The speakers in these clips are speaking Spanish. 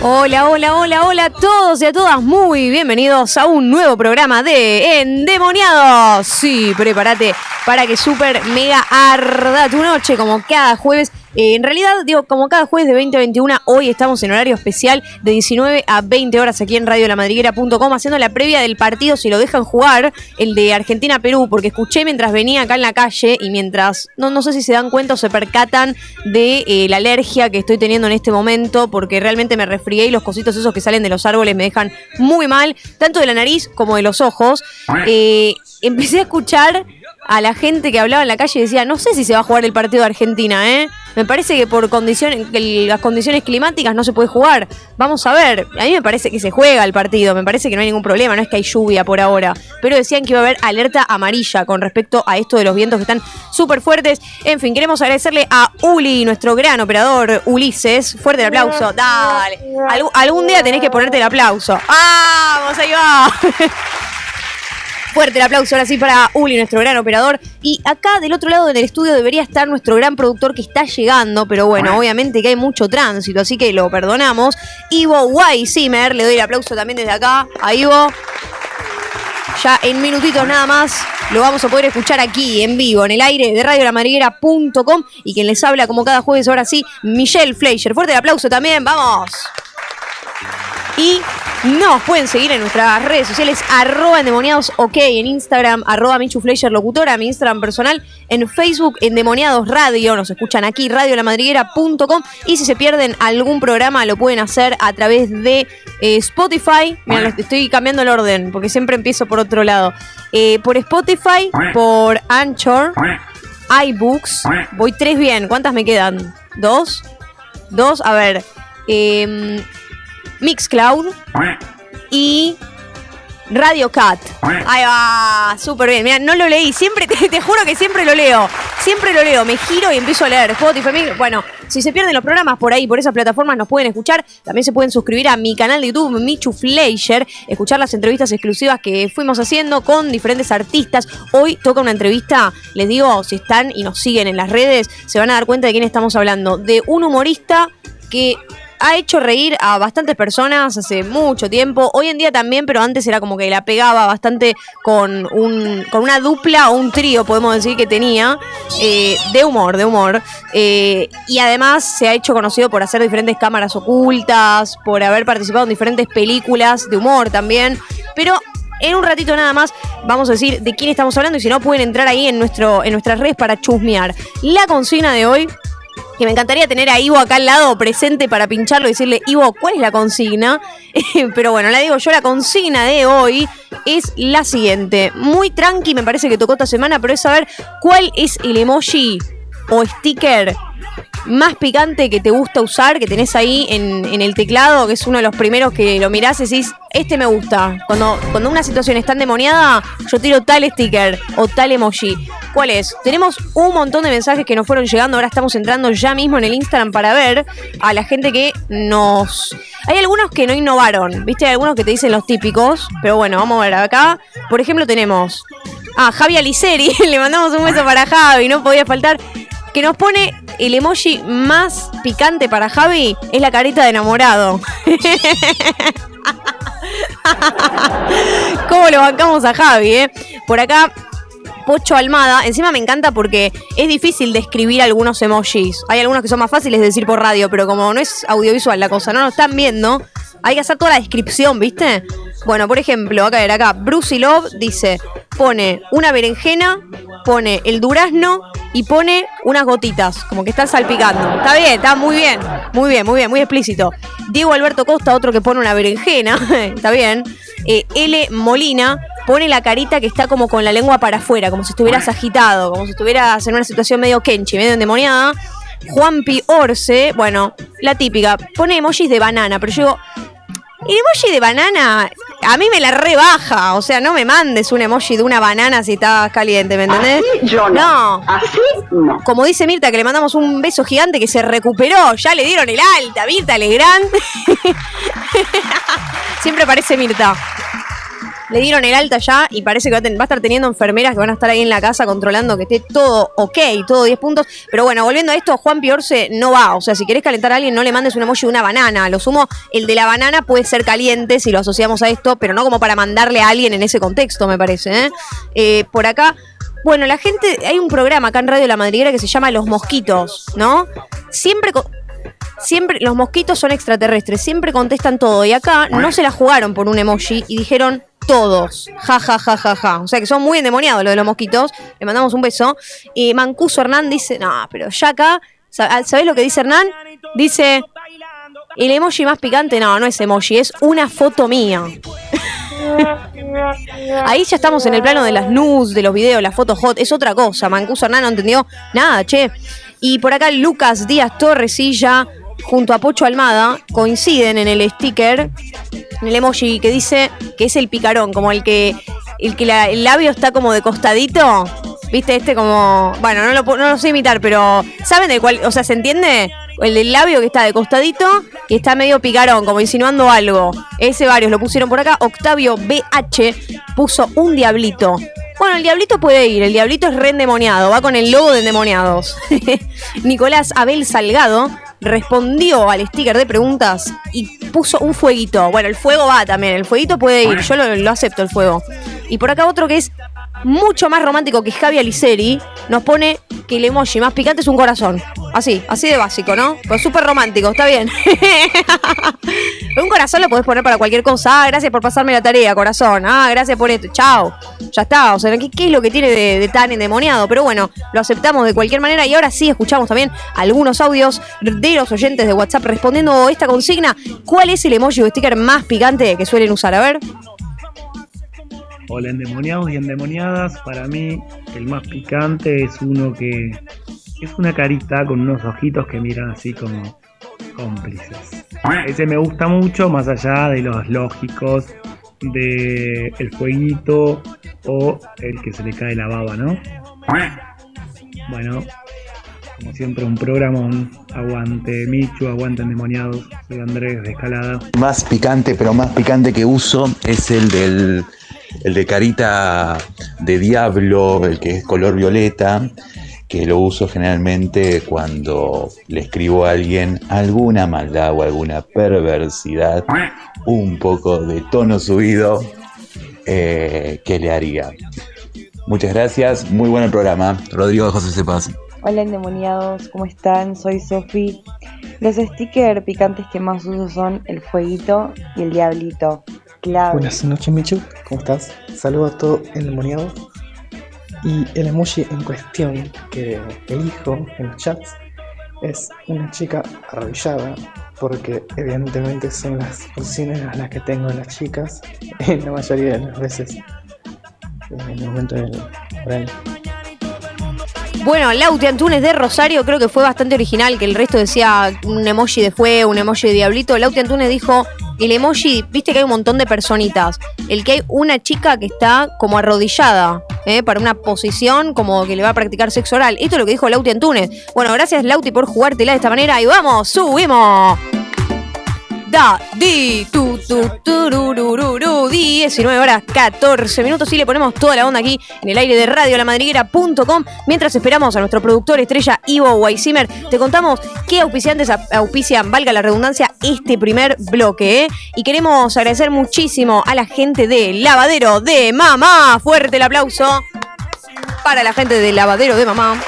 Hola, hola, hola, hola a todos y a todas. Muy bienvenidos a un nuevo programa de Endemoniados. Sí, prepárate para que super mega arda tu noche como cada jueves eh, en realidad, digo, como cada jueves de 20 a 21, hoy estamos en horario especial de 19 a 20 horas aquí en radiolamadriguera.com haciendo la previa del partido, si lo dejan jugar, el de Argentina-Perú, porque escuché mientras venía acá en la calle y mientras, no, no sé si se dan cuenta o se percatan de eh, la alergia que estoy teniendo en este momento, porque realmente me resfrié y los cositos esos que salen de los árboles me dejan muy mal, tanto de la nariz como de los ojos. Eh, empecé a escuchar a la gente que hablaba en la calle y decía, no sé si se va a jugar el partido de Argentina, ¿eh? Me parece que por condiciones, las condiciones climáticas no se puede jugar. Vamos a ver. A mí me parece que se juega el partido. Me parece que no hay ningún problema. No es que hay lluvia por ahora. Pero decían que iba a haber alerta amarilla con respecto a esto de los vientos que están súper fuertes. En fin, queremos agradecerle a Uli, nuestro gran operador Ulises. Fuerte el aplauso. Dale. algún día tenés que ponerte el aplauso. ¡Vamos! Ahí va. Fuerte el aplauso ahora sí para Uli, nuestro gran operador. Y acá del otro lado del estudio debería estar nuestro gran productor que está llegando, pero bueno, obviamente que hay mucho tránsito, así que lo perdonamos. Ivo Weissimer, le doy el aplauso también desde acá a Ivo. Ya en minutitos nada más lo vamos a poder escuchar aquí en vivo, en el aire de radiolamariguera.com y quien les habla como cada jueves ahora sí, Michelle Fleischer. Fuerte el aplauso también, vamos. Y nos pueden seguir en nuestras redes sociales, arroba endemoniados ok, en Instagram, arroba Michu Fleischer Locutora, mi Instagram personal, en Facebook, endemoniados radio, nos escuchan aquí, radiolamadriguera.com, y si se pierden algún programa lo pueden hacer a través de eh, Spotify, mira, estoy cambiando el orden, porque siempre empiezo por otro lado, eh, por Spotify, por Anchor, iBooks, voy tres bien, ¿cuántas me quedan? ¿Dos? ¿Dos? A ver, eh, Mixcloud y Radio Cat. Ahí va, súper bien. Mira, no lo leí, siempre, te, juro que siempre lo leo. Siempre lo leo, me giro y empiezo a leer. Spotify, bueno, si se pierden los programas por ahí, por esas plataformas, nos pueden escuchar. También se pueden suscribir a mi canal de YouTube, Michu Fleischer, escuchar las entrevistas exclusivas que fuimos haciendo con diferentes artistas. Hoy toca una entrevista, les digo, si están y nos siguen en las redes, se van a dar cuenta de quién estamos hablando. De un humorista que ha hecho reír a bastantes personas hace mucho tiempo. Hoy en día también, pero antes era como que la pegaba bastante con, un, con una dupla o un trío, podemos decir que tenía, eh, de humor, de humor. Eh, y además se ha hecho conocido por hacer diferentes cámaras ocultas, por haber participado en diferentes películas de humor también. Pero en un ratito nada más vamos a decir de quién estamos hablando y si no pueden entrar ahí en, nuestro, en nuestras redes para chusmear. La consigna de hoy que me encantaría tener a Ivo acá al lado presente para pincharlo y decirle, Ivo, ¿cuál es la consigna? Pero bueno, la digo yo, la consigna de hoy es la siguiente. Muy tranqui, me parece que tocó esta semana, pero es saber cuál es el emoji o sticker más picante que te gusta usar, que tenés ahí en, el teclado, que es uno de los primeros que lo mirás y decís, este me gusta. Cuando, cuando una situación está endemoniada, yo tiro tal sticker o tal emoji. ¿Cuál es? Tenemos un montón de mensajes que nos fueron llegando, ahora estamos entrando ya mismo en el Instagram para ver a la gente que nos... Hay algunos que no innovaron, ¿viste? Hay algunos que te dicen los típicos, pero bueno, vamos a ver acá. Por ejemplo, tenemos a Javi Aliceri, le mandamos un beso para Javi, no podía faltar que nos pone el emoji más picante para Javi es la carita de enamorado. ¿Cómo lo bancamos a Javi, eh? Por acá, Pocho Almada. Encima me encanta porque es difícil describir algunos emojis. Hay algunos que son más fáciles de decir por radio, pero como no es audiovisual la cosa, no nos están viendo, hay que hacer toda la descripción, ¿viste? Bueno, por ejemplo, acá a ver, acá, Bruce Love dice, pone una berenjena, pone el durazno y pone unas gotitas, como que están salpicando. Está bien, está muy bien, muy bien, muy bien, muy explícito. Diego Alberto Costa, otro que pone una berenjena, está bien. Eh, L. Molina pone la carita que está como con la lengua para afuera, como si estuvieras agitado, como si estuvieras en una situación medio kenchi, medio endemoniada. Juanpi Orce, bueno, la típica, pone emojis de banana, pero yo digo, el emoji de banana a mí me la rebaja. O sea, no me mandes un emoji de una banana si estás caliente, ¿me entendés? Así yo no. Así no. Como dice Mirta, que le mandamos un beso gigante que se recuperó. Ya le dieron el alta, Mirta Legrand. Siempre parece Mirta. Le dieron el alta ya y parece que va a, estar teniendo enfermeras que van a estar ahí en la casa controlando que esté todo ok, todo 10 puntos. Pero bueno, volviendo a esto, Juan Piorce no va. O sea, si querés calentar a alguien, no le mandes un emoji de una banana. Lo sumo, el de la banana puede ser caliente si lo asociamos a esto, pero no como para mandarle a alguien en ese contexto, me parece. ¿eh? Eh, por acá. Bueno, la gente, hay un programa acá en Radio La Madriguera que se llama Los Mosquitos, ¿no? Siempre, siempre, los mosquitos son extraterrestres, siempre contestan todo. Y acá no se la jugaron por un emoji y dijeron todos. Ja, ja, ja, ja, ja. O sea que son muy endemoniados lo de los mosquitos. Le mandamos un beso. Y Mancuso Hernán dice, no, pero ya acá, sa- ¿sabés lo que dice Hernán? Dice, el emoji más picante, no, no es emoji, es una foto mía. Ahí ya estamos en el plano de las nudes, de los videos, las fotos hot, es otra cosa. Mancuso Hernán no entendió nada, che. Y por acá Lucas Díaz Torresilla junto a Pocho Almada coinciden en el sticker, en el emoji que dice que es el picarón, como el que el que el labio está como de costadito. ¿Viste? Este como. Bueno, no lo, no lo sé imitar, pero. ¿Saben de cuál? O sea, ¿se entiende? El del labio que está de costadito, que está medio picarón, como insinuando algo. Ese varios lo pusieron por acá. Octavio BH puso un diablito. Bueno, el diablito puede ir, el diablito es re endemoniado, va con el logo de endemoniados. Nicolás Abel Salgado respondió al sticker de preguntas y puso un fueguito. Bueno, el fuego va también, el fueguito puede ir, yo lo, acepto el fuego. Y por acá otro que es mucho más romántico que Javi Aliceri, nos pone que el emoji más picante es un corazón. Así, así de básico, ¿no? Pues súper romántico, está bien. un corazón lo podés poner para cualquier cosa. Ah, gracias por pasarme la tarea, corazón. Ah, gracias por esto. Chao. Ya está. O sea, ¿qué, es lo que tiene de, de tan endemoniado? Pero bueno, lo aceptamos de cualquier manera. Y ahora sí escuchamos también algunos audios de los oyentes de WhatsApp respondiendo esta consigna. ¿Cuál es el emoji o sticker más picante que suelen usar? A ver. Hola endemoniados y endemoniadas, para mí el más picante es uno que es una carita con unos ojitos que miran así como cómplices. Ese me gusta mucho, más allá de los lógicos de el fueguito o el que se le cae la baba, ¿no? Bueno, como siempre un programón, aguante Michu, aguante endemoniados, soy Andrés de Escalada. más picante, pero más picante que uso es el del el de carita de diablo, el que es color violeta, que lo uso generalmente cuando le escribo a alguien alguna maldad o alguna perversidad, un poco de tono subido eh, que le haría. Muchas gracias, muy buen programa. Rodrigo de José Cepas. Hola endemoniados, ¿cómo están? Soy Sofi. Los stickers picantes que más uso son el fueguito y el diablito. Clave. Buenas noches, Michu. ¿Cómo estás? Saludo a todo endemoniado. Y el emoji en cuestión que elijo en los chats es una chica arrodillada, porque evidentemente son las posiciones a las que tengo las chicas en la mayoría de las veces en el momento del oral. Bueno, Lauti Antunes de Rosario creo que fue bastante original, que el resto decía un emoji de fuego, un emoji de diablito. Lauti Antunes dijo, el emoji, viste que hay un montón de personitas. El que hay una chica que está como arrodillada, ¿eh? para una posición como que le va a practicar sexo oral. Esto es lo que dijo Lauti Antunes. Bueno, gracias Lauti por jugártela de esta manera y vamos, subimos. Da, di, tu, tu, tururururu, 19 horas 14 minutos y le ponemos toda la onda aquí en el aire de radio lamadriguera.com mientras esperamos a nuestro productor estrella Ivo Weissimer. Te contamos qué auspiciantes au- auspician, valga la redundancia, este primer bloque. ¿eh? Y queremos agradecer muchísimo a la gente de Lavadero de Mamá. Fuerte el aplauso para la gente de Lavadero de Mamá.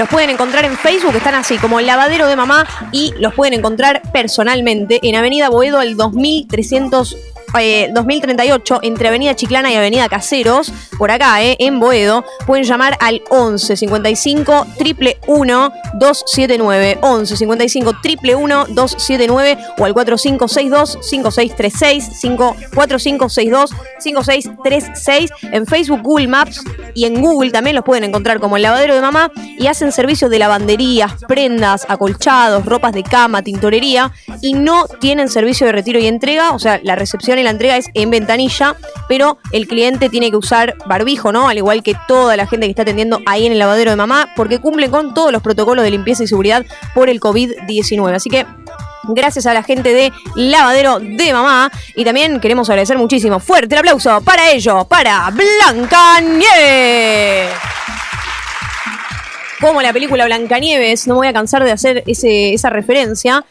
Los pueden encontrar en Facebook, están así como Lavadero de Mamá y los pueden encontrar personalmente en Avenida Boedo al 2300. Eh, 2038 entre Avenida Chiclana y Avenida Caseros, por acá, eh, en Boedo, pueden llamar al 11 55 triple 279 11 55 triple 279 o al 4562 5636 5 4562 5636 en Facebook, Google Maps y en Google también los pueden encontrar como el lavadero de mamá y hacen servicios de lavanderías, prendas, acolchados, ropas de cama, tintorería y no tienen servicio de retiro y entrega, o sea, la recepción La entrega es en ventanilla, pero el cliente tiene que usar barbijo, ¿no? Al igual que toda la gente que está atendiendo ahí en el lavadero de mamá, porque cumplen con todos los protocolos de limpieza y seguridad por el COVID-19. Así que gracias a la gente de Lavadero de Mamá. Y también queremos agradecer muchísimo. Fuerte el aplauso para ellos, para Blanca Nieves como la película Blancanieves, no me voy a cansar de hacer ese, esa referencia,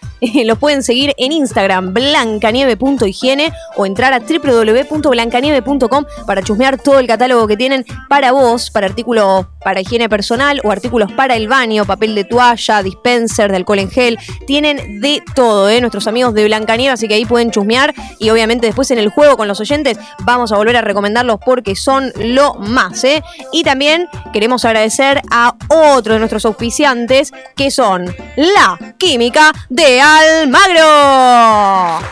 lo pueden seguir en Instagram, blancanieve.higiene o entrar a www.blancanieve.com para chusmear todo el catálogo que tienen para vos, para artículos para higiene personal o artículos para el baño, papel de toalla, dispenser de alcohol en gel, tienen de todo, ¿eh? nuestros amigos de Blancanieve, así que ahí pueden chusmear y obviamente después en el juego con los oyentes vamos a volver a recomendarlos porque son lo más. ¿eh? Y también queremos agradecer a otro de nuestros auspiciantes, que son la Química de Almagro.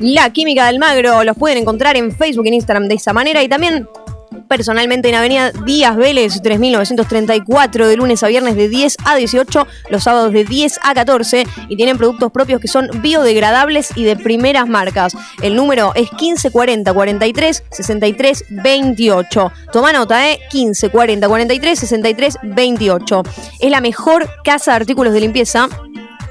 La Química de Almagro los pueden encontrar en Facebook, en Instagram de esa manera y también personalmente en Avenida Díaz Vélez 3934 de lunes a viernes de 10 a 18, los sábados de 10 a 14 y tienen productos propios que son biodegradables y de primeras marcas. El número es 1540 43 63 28. Toma nota, ¿eh? 1540 43 63 28. Es la mejor casa de artículos de limpieza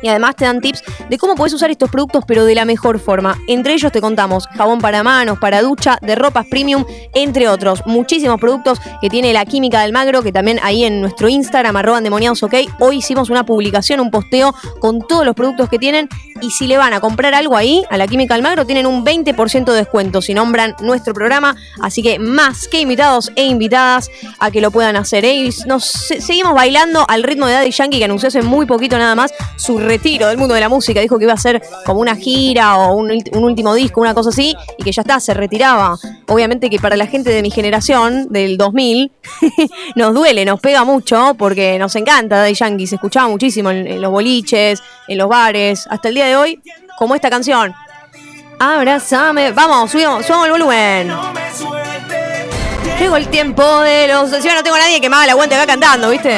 y además te dan tips de cómo puedes usar estos productos pero de la mejor forma. Entre ellos te contamos jabón para manos, para ducha, de ropas premium, entre otros. Muchísimos productos que tiene la Química del Magro, que también ahí en nuestro Instagram, arroba endemoniados, ok, hoy hicimos una publicación, un posteo con todos los productos que tienen y si le van a comprar algo ahí, a la Química del Magro, tienen un 20% de descuento si nombran nuestro programa, así que más que invitados e invitadas a que lo puedan hacer. ¿eh? nos seguimos bailando al ritmo de Daddy Yankee que anunció hace muy poquito nada más su retiro del mundo de la música. Dijo que iba a ser como una gira o un, último disco, una cosa así, y que ya está, se retiraba. Obviamente que para la gente de mi generación, del 2000, nos duele, nos pega mucho, porque nos encanta Daddy Yankee, se escuchaba muchísimo en, los boliches, en los bares, hasta el día de hoy, como esta canción. Abrázame, vamos, subamos, subamos el volumen. Llegó el tiempo de los. Si no tengo a nadie que me haga la aguante acá cantando, ¿viste?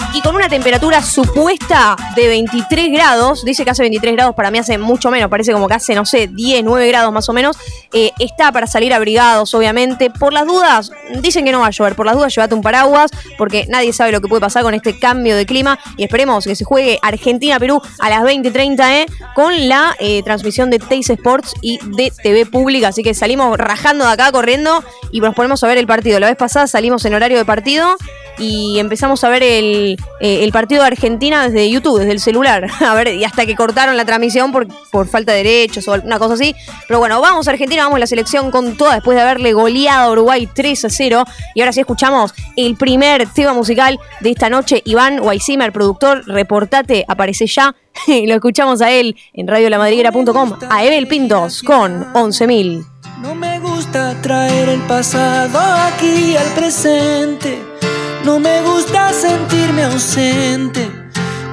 y con una temperatura supuesta de 23 grados, dice que hace 23 grados, para mí hace mucho menos, parece como que hace, no sé, 10, 9 grados más o menos, eh, está para salir abrigados, obviamente. Por las dudas, dicen que no va a llover, por las dudas llévate un paraguas, porque nadie sabe lo que puede pasar con este cambio de clima y esperemos que se juegue Argentina-Perú a las 20.30 ¿eh? con la eh, transmisión de Teis Sports y de TV Pública, así que salimos rajando de acá, corriendo y nos ponemos a ver el partido. La vez pasada salimos en horario de partido y empezamos a ver el, eh, el partido de Argentina desde YouTube, desde el celular. A ver, y hasta que cortaron la transmisión por, por falta de derechos o alguna cosa así. Pero bueno, vamos a Argentina, vamos a la selección con toda después de haberle goleado a Uruguay 3 a 0. Y ahora sí escuchamos el primer tema musical de esta noche. Iván Weissimer, productor, reportate, aparece ya. Y lo escuchamos a él en radiolamadriguera.com, a Evel Pintos con 11.000. No me gusta traer el pasado aquí al presente no me gusta sentirme ausente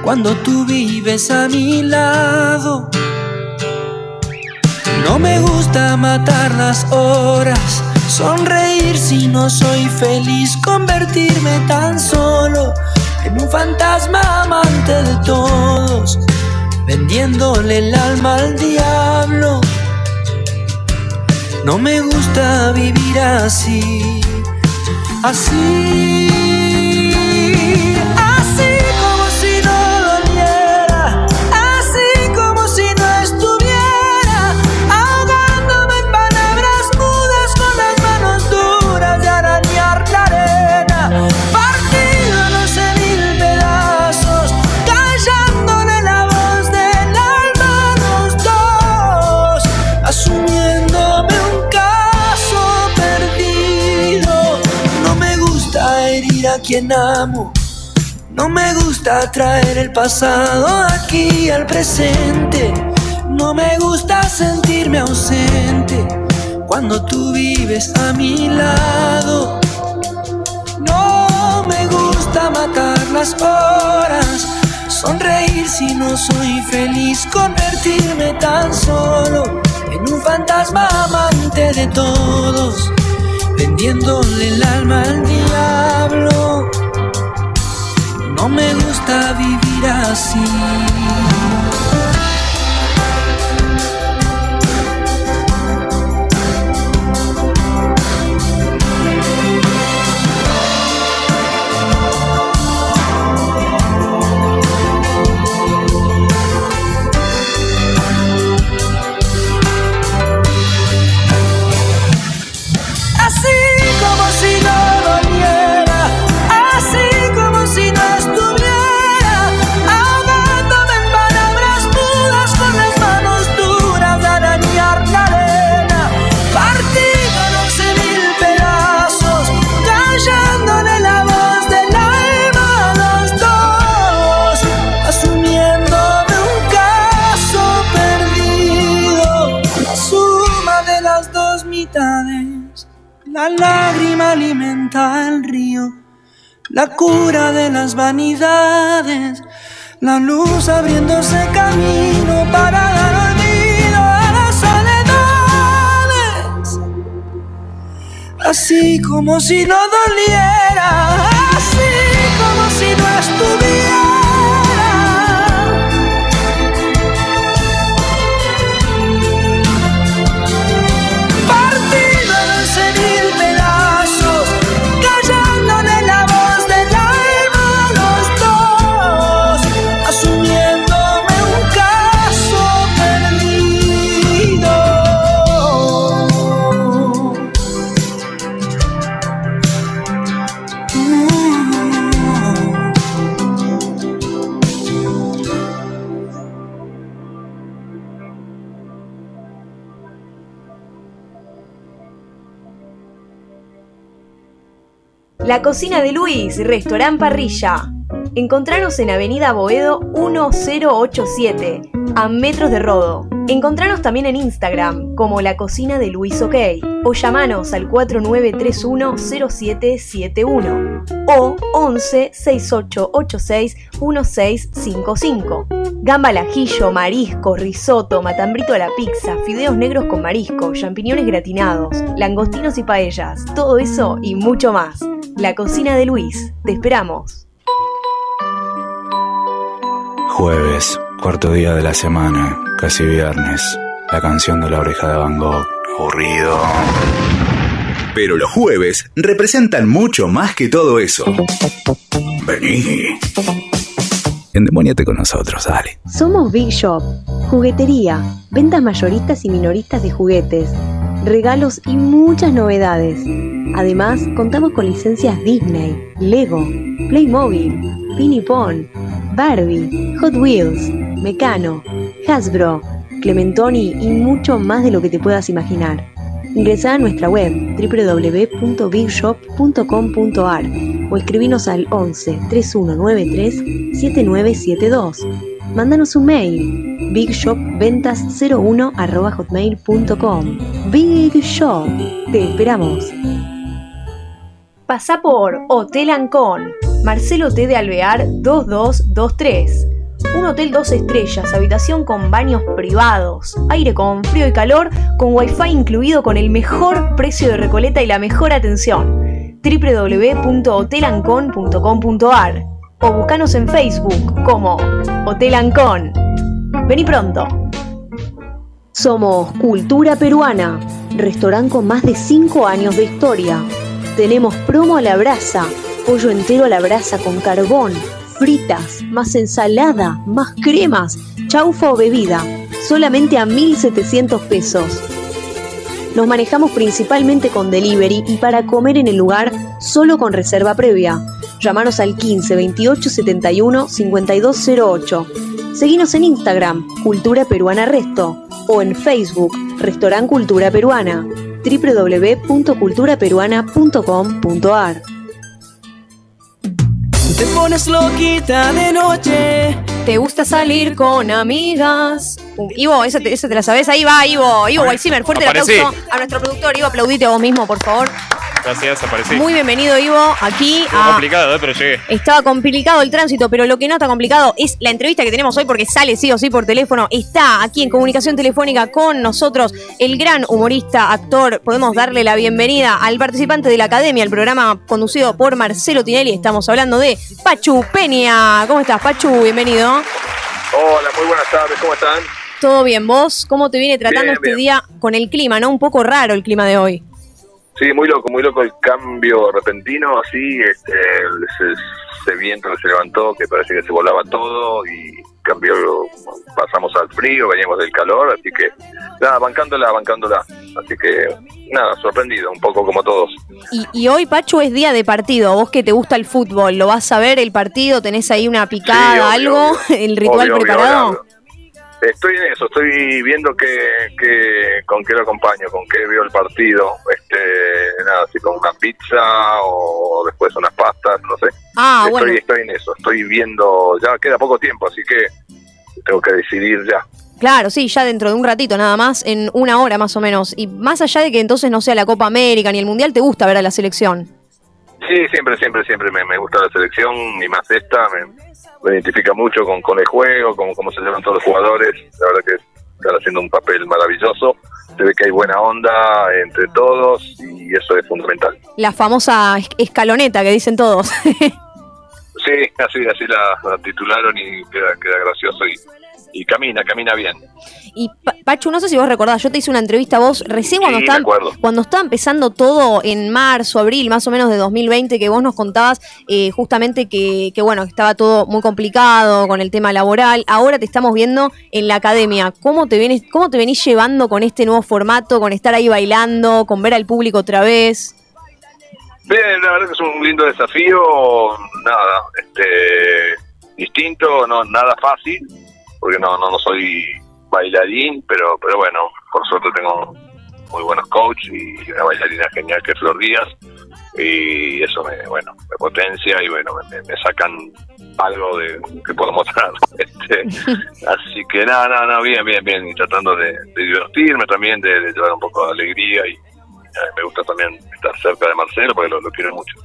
cuando tú vives a mi lado. No me gusta matar las horas, sonreír si no soy feliz, convertirme tan solo en un fantasma amante de todos, vendiéndole el alma al diablo. No me gusta vivir así, así. Quien amo. No me gusta traer el pasado aquí al presente. No me gusta sentirme ausente cuando tú vives a mi lado. No me gusta matar las horas, sonreír si no soy feliz, convertirme tan solo en un fantasma amante de todos vendiéndole el alma al diablo. No me gusta vivir así. Abriéndose camino para dar olvido a las soledades. Así como si no doliera, La cocina de Luis, restaurant parrilla. Encontranos en Avenida Boedo 1087, a metros de Rodo. Encontranos también en Instagram como La Cocina de Luis OK o llamanos al 4931 0771 o 11 6886 1655. Gamba al ajillo, marisco, risotto, matambrito a la pizza, fideos negros con marisco, champiñones gratinados, langostinos y paellas, todo eso y mucho más. La cocina de Luis. Te esperamos. Jueves, cuarto día de la semana, casi viernes. La canción de la oreja de Van Gogh. Aburrido. Pero los jueves representan mucho más que todo eso. Vení. Endemoniate con nosotros, dale. Somos Big Shop, juguetería, ventas mayoristas y minoristas de juguetes, regalos y muchas novedades. Además, contamos con licencias Disney, Lego, Playmobil, Pinipon, Barbie, Hot Wheels, Mecano, Hasbro, Clementoni y mucho más de lo que te puedas imaginar. Ingresa a nuestra web www.bigshop.com.ar o escribinos al 11 3193 7972. Mándanos un mail bigshopventas01 Big Shop, te esperamos. Pasa por Hotel Ancon, Marcelo T. de Alvear 2223. Un hotel dos estrellas, habitación con baños privados, aire con frío y calor, con wifi incluido con el mejor precio de Recoleta y la mejor atención. www.hotelancon.com.ar o buscanos en Facebook como Hotel Ancon. Vení pronto. Somos Cultura Peruana, restaurante con más de 5 años de historia. Tenemos promo a la brasa, pollo entero a la brasa con carbón, fritas, más ensalada, más cremas, chaufa o bebida, solamente a 1.700 pesos. Nos manejamos principalmente con delivery y para comer en el lugar solo con reserva previa. Llámanos al 15 28 71 5208. Seguinos en Instagram, Cultura Peruana Resto, o en Facebook, Restaurant Cultura Peruana, www.culturaperuana.com.ar. Te pones loquita de noche. ¿Te gusta salir con amigas? Uh, Ivo, esa te, esa te la sabes. Ahí va, Ivo. Ivo Walsimer, fuerte el aplauso a nuestro productor. Ivo, aplaudite a vos mismo, por favor. Gracias, aparecí. Muy bienvenido, Ivo, aquí Estuvo a complicado, ¿eh? pero llegué. Estaba complicado el tránsito, pero lo que no está complicado es la entrevista que tenemos hoy porque sale sí o sí por teléfono. Está aquí en comunicación telefónica con nosotros el gran humorista, actor. Podemos darle la bienvenida al participante de la academia, el programa conducido por Marcelo Tinelli. Estamos hablando de Pachu Peña. ¿Cómo estás, Pachu? Bienvenido. Hola, muy buenas tardes, ¿cómo están? ¿Todo bien? ¿Vos? ¿Cómo te viene tratando Bien, este bien. día con el clima, no? Un poco raro el clima de hoy. Sí, muy loco, muy loco el cambio repentino, así, este, ese, ese viento que se levantó, que parece que se volaba todo y cambió, pasamos al frío, veníamos del calor, así que, nada, bancándola, bancándola. Así que, nada, sorprendido, un poco como todos. Y, y hoy, Pachu, es día de partido. Vos que te gusta el fútbol, ¿lo vas a ver el partido? ¿Tenés ahí una picada, Sí, obvio, algo? obvio. ¿El ritual Obvio, preparado? Estoy en eso, estoy viendo que, que con qué lo acompaño, con qué veo el partido, este, nada, si con una pizza o después unas pastas, no sé. Ah, estoy, bueno. estoy en eso, estoy viendo, ya queda poco tiempo, así que tengo que decidir ya. Claro, sí, ya dentro de un ratito nada más, en una hora más o menos. Y más allá de que entonces no sea la Copa América ni el Mundial, ¿te gusta ver a la selección? Sí, siempre, siempre, siempre me, me gusta la selección y más esta, me, me identifica mucho con, con el juego, con cómo se llevan todos los jugadores. La verdad que están haciendo un papel maravilloso. Se ve que hay buena onda entre todos y eso es fundamental. La famosa es- escaloneta que dicen todos. Sí, así, así la, la titularon y queda, queda gracioso y, y camina, camina bien. y Pa- Pachu, no sé si vos recordás, yo te hice una entrevista a vos recién cuando Sí, estaba, cuando estaba empezando todo en marzo, abril, más o menos de 2020, que vos nos contabas eh, justamente que, que, bueno, estaba todo muy complicado con el tema laboral. Ahora te estamos viendo en la academia. ¿Cómo te, vienes, ¿Cómo te venís llevando con este nuevo formato, con estar ahí bailando, con ver al público otra vez? Bien, la verdad que es un lindo desafío, nada, este, distinto, no nada fácil, porque no, no, no soy bailarín, pero, pero bueno, por suerte tengo muy buenos coaches y una bailarina genial que es Flor Díaz, y eso me, bueno, me potencia y bueno, me, me sacan algo de que puedo mostrar. Este, así que nada, nada, nada, bien, bien, bien, y tratando de, de divertirme también, de, de llevar un poco de alegría y me gusta también estar cerca de Marcelo porque lo, lo quiero mucho.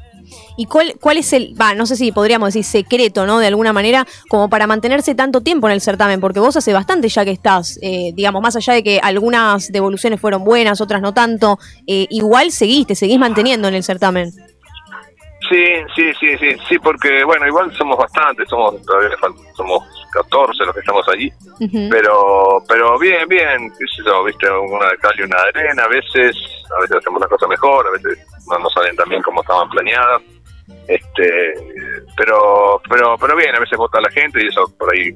¿Y cuál, cuál es el, va, no sé si podríamos decir secreto, ¿no? De alguna manera, como para mantenerse tanto tiempo en el certamen, porque vos hace bastante ya que estás, eh, digamos, más allá de que algunas devoluciones fueron buenas, otras no tanto, eh, igual seguiste, seguís manteniendo en el certamen. Sí, sí, sí, sí, sí, porque bueno, igual somos bastantes, somos todavía somos 14 los que estamos allí, pero pero bien, bien, qué sé yo, viste, una de cal y una de arena, a veces, a veces hacemos las cosas mejor, a veces no nos salen tan bien como estaban planeadas, este, pero pero pero bien, a veces vota la gente y eso por ahí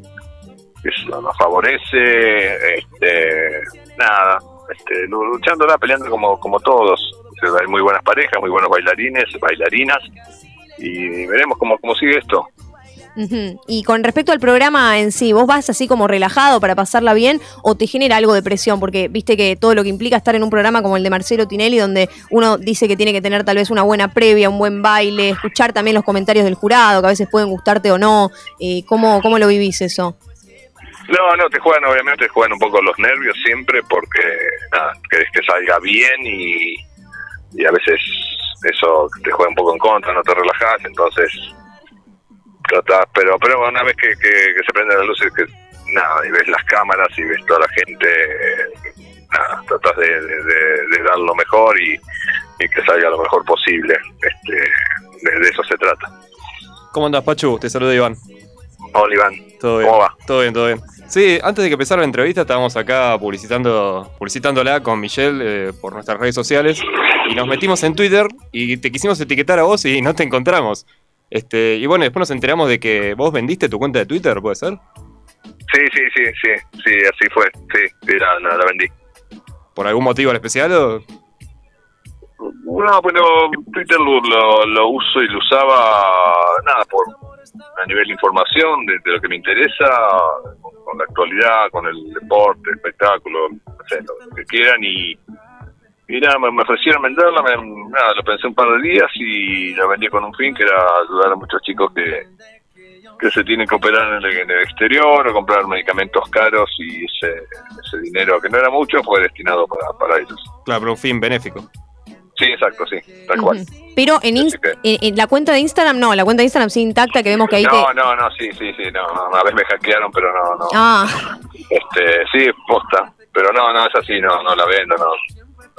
eso nos favorece, este, nada, este, lu- luchándola, peleando como como todos, hay muy buenas parejas, muy buenos bailarines, bailarinas, y veremos cómo, cómo sigue esto. Ujú. Y con respecto al programa en sí, ¿vos vas así como relajado para pasarla bien o te genera algo de presión? Porque viste que todo lo que implica estar en un programa como el de Marcelo Tinelli, donde uno dice que tiene que tener tal vez una buena previa, un buen baile, escuchar también los comentarios del jurado, que a veces pueden gustarte o no. Eh, ¿cómo, ¿Cómo lo vivís eso? No, no, te juegan, obviamente, te juegan un poco los nervios siempre porque, nada, querés que salga bien y, y a veces eso te juega un poco en contra, no te relajás, entonces tratás, pero pero una vez que, que, que se prenden las luces, que nada, y ves las cámaras y ves toda la gente, eh, nada, tratás de, de, de- de dar lo mejor y, y que salga lo mejor posible, este de, de eso se trata. ¿Cómo andas, Pachu? Te saluda Iván. Hola, Iván. ¿Todo bien? ¿Cómo va? Todo bien, todo bien. Sí, antes de que empezara la entrevista estábamos acá publicitando, publicitándola con Michelle eh, por nuestras redes sociales y nos metimos en Twitter y te quisimos etiquetar a vos y no te encontramos. Este, y bueno, después nos enteramos de que vos vendiste tu cuenta de Twitter, ¿puede ser? Sí, sí, sí, sí, sí, así fue, sí, sí, la, la, la vendí. ¿Por algún motivo en especial o...? No, pero Twitter lo, lo, lo uso y lo usaba, nada, por a nivel de información de, de lo que me interesa, con, con la actualidad, con el deporte, espectáculo, no sé, lo que quieran y, y nada, me, me ofrecieron venderla, me- nada, lo pensé un par de días y la vendí con un fin que era ayudar a muchos chicos que, que se tienen que operar en el, en el exterior o comprar medicamentos caros y ese, ese dinero, que no era mucho, fue destinado para, para ellos. Claro, pero un fin benéfico. Sí, exacto, sí, tal cual. Pero en, Inst- en, en la cuenta de Instagram no, la cuenta de Instagram sí intacta que vemos que ahí no, te... no, no, sí, sí, sí, no, no, una vez me hackearon, pero no, no, Ah, este, sí, posta, pero no, no, es así, no, no la vendo, no,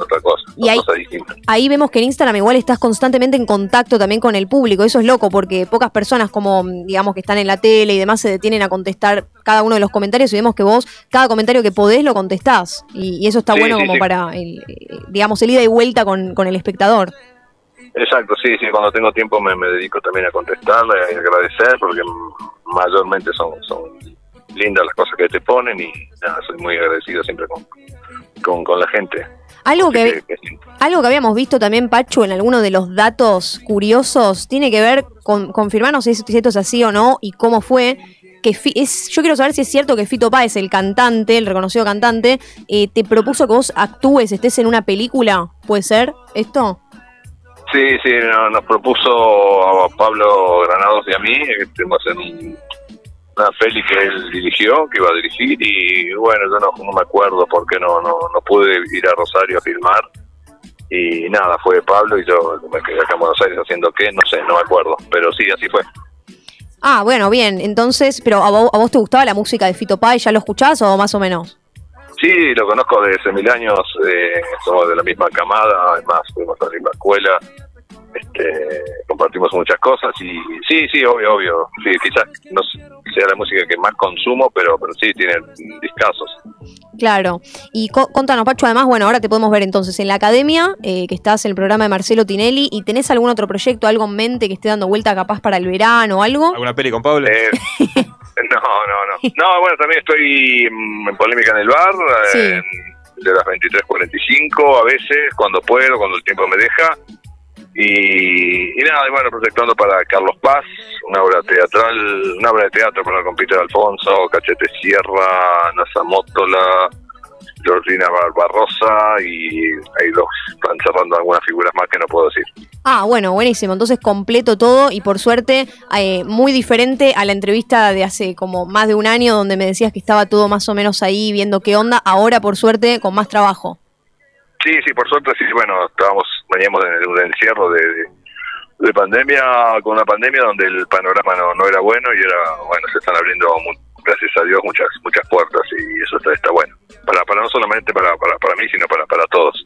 otra cosa, Y ahí- cosa distinta. ahí vemos que en Instagram igual estás constantemente en contacto también con el público. Eso es loco porque pocas personas como, digamos, que están en la tele y demás se detienen a contestar cada uno de los comentarios y vemos que vos cada comentario que podés lo contestás. Y, y eso está Sí, bueno sí, como sí. para, el, digamos, el ida y vuelta con, con el espectador. Exacto, sí, sí, cuando tengo tiempo me, me dedico también a contestarle y agradecer, porque mayormente son, son lindas las cosas que te ponen y nada, soy muy agradecido siempre con, con, con la gente. Algo que. Algo que habíamos visto también, Pachu, en alguno de los datos curiosos, tiene que ver con confirmarnos si, es- si esto es así o no y cómo fue. Que es, yo quiero saber si es cierto que Fito Páez, el cantante, el reconocido cantante, eh, te propuso que vos actúes, estés en una película. ¿Puede ser esto? Sí, sí, no- nos propuso a Pablo Granados y a mí que estemos en un una peli que él dirigió, que iba a dirigir, y bueno, yo no, no me acuerdo por qué no, no, no pude ir a Rosario a filmar. Y nada, fue Pablo y yo me quedé acá en Buenos Aires haciendo qué, no sé, no me acuerdo, pero sí, así fue. Ah, bueno, bien. Entonces, pero ¿a vos, a vos te gustaba la música de Fito Páez? ¿Ya lo escuchás o más o menos? Sí, lo conozco desde hace mil años, eh, somos de la misma camada, además fuimos a la misma escuela, este, compartimos muchas cosas y sí, sí, obvio, obvio. Sí, quizás no sea la música que más consumo, pero, pero sí, tiene discasos. Claro. Y co- contanos, Pacho, además, bueno, ahora te podemos ver entonces en la academia, eh, que estás en el programa de Marcelo Tinelli, y tenés algún otro proyecto, algo en mente que esté dando vuelta capaz para el verano o algo. ¿Alguna peli con Pablo? Eh, no, no, no. No, bueno, también estoy en polémica en el bar, Sí. eh, de las 23.45 a veces, cuando puedo, cuando el tiempo me deja. Y, nada, y bueno, proyectando para Carlos Paz, una obra teatral, una obra de teatro para con Peter Alfonso, Cachete Sierra, Nasa Mótola, Georgina Barbarosa y ahí los están cerrando algunas figuras más que no puedo decir. Ah, bueno, buenísimo. Entonces completo todo y por suerte eh, muy diferente a la entrevista de hace como más de un año donde me decías que estaba todo más o menos ahí viendo qué onda. Ahora por suerte con más trabajo. Sí, sí, por suerte sí, bueno, estábamos, veníamos de un encierro de, de, de pandemia, con una pandemia donde el panorama no, no era bueno y era, bueno, se están abriendo, gracias a Dios, muchas muchas puertas y eso está, está bueno. Para, para no solamente para, para, para mí, sino para, para todos.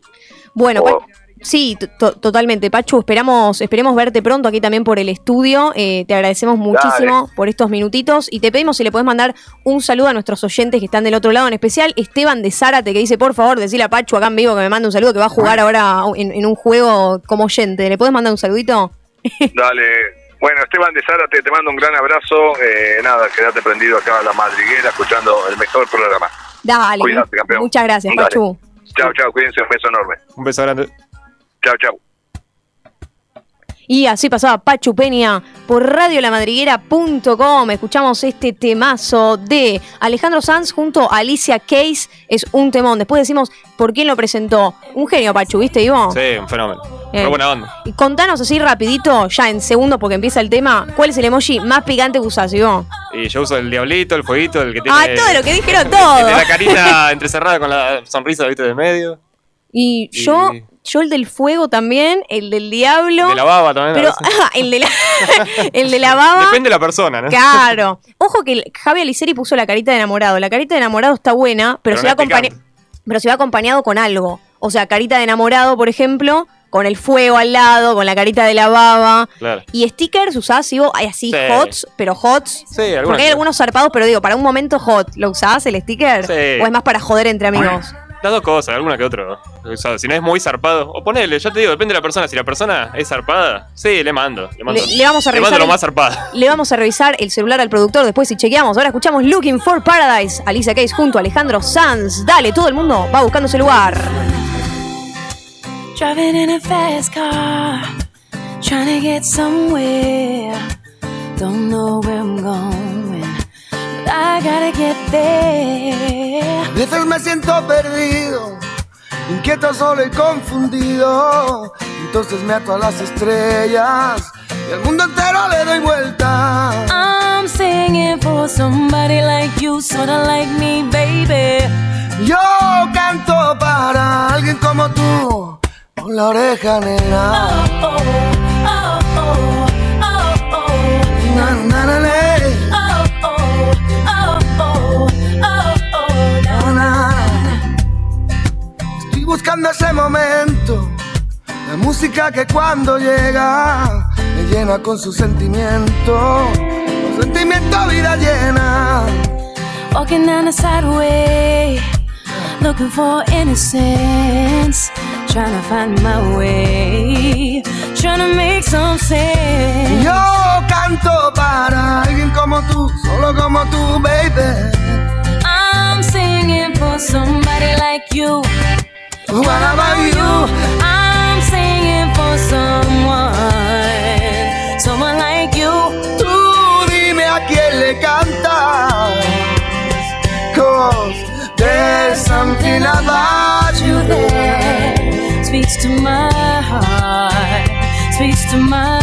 Bueno. Pa- sí, to- to- totalmente. Pachu, esperamos, esperemos verte pronto aquí también por el estudio. Eh, te agradecemos muchísimo por estos minutitos y te pedimos si le podés mandar un saludo a nuestros oyentes que están del otro lado, en especial Esteban de Zárate que dice, por favor, decile a Pachu acá en vivo que me mande un saludo que va a jugar ahora en, en un juego como oyente. ¿Le podés mandar un saludito? Dale. Bueno, Esteban de Zárate, te mando un gran abrazo. Eh, nada, quédate prendido acá a la madriguera escuchando el mejor programa. Dale. Cuídate, campeón. Muchas gracias, Dale. Pachu. Chao, chao, cuídense, un beso enorme. Un beso grande. Chao, chao. Y así pasaba Pachu Peña por radiolamadriguera.com. Escuchamos este temazo de Alejandro Sanz junto a Alicia Case. Es un temón. Después decimos por quién lo presentó. Un genio, Pachu, ¿viste, Ivo? Sí, un fenómeno. Eh. Muy buena onda. Y contanos así rapidito, ya en segundos porque empieza el tema, ¿cuál es el emoji más picante que usás, Ivo? Y yo uso el diablito, el fueguito, el que tiene. Ah, todo lo que dijeron, el todo. de la carita entrecerrada con la sonrisa, viste, de medio. Y yo, yo el del fuego también, el del diablo. De la baba también. Pero ah, el de la, el de la baba. Depende de la persona, ¿no? Claro. Ojo que el- Javi Aliceri puso la carita de enamorado. La carita de enamorado está buena, pero, Pero se va acompaña- pero se va acompañado con algo. O sea, carita de enamorado, por ejemplo, con el fuego al lado, con la carita de la baba. Claro. Y stickers usás, Ivo, hay así Sí. hots, pero hots. Sí, Porque hay sí. algunos zarpados, pero digo, para un momento hot, ¿lo usás el sticker? Sí. ¿O es más para joder entre amigos? Las dos cosas, alguna que otra. O sea, si no es muy zarpado, o ponele, ya te digo, depende de la persona. Si la persona es zarpada, sí, le mando. Le, mando, Le- le vamos a le mando revisar lo más zarpado. Le vamos a revisar el celular al productor después si chequeamos. Ahora escuchamos Looking for Paradise. Alicia Case junto a Alejandro Sanz. Dale, todo el mundo va buscando ese lugar. Driving in a fast car, trying to get somewhere. Don't know where I'm going, I gotta get there. A veces me siento perdido, inquieto, solo y confundido. Entonces me ato a las estrellas y al mundo entero le doy vuelta. I'm singing for somebody like you, sorta like me, baby. Yo canto para alguien como tú, con la oreja nena. Oh, oh, oh, oh, oh. Oh, buscando ese momento, la música que cuando llega me llena con su sentimiento, con sentimiento vida llena. Walking down the sideway, looking for innocence. Trying to find my way, trying to make some sense. Yo canto para alguien como tú, solo como tú, baby. I'm singing for somebody like you. What about you? I'm singing for someone, someone like you. Tú dime a quién le cantas. Cause there's something about you there. Speaks to my heart, speaks to my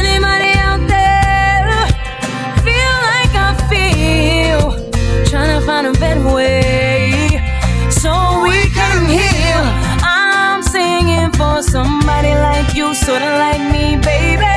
Trying to find a better way so we can heal. I'm singing for somebody like you, sorta like me, baby.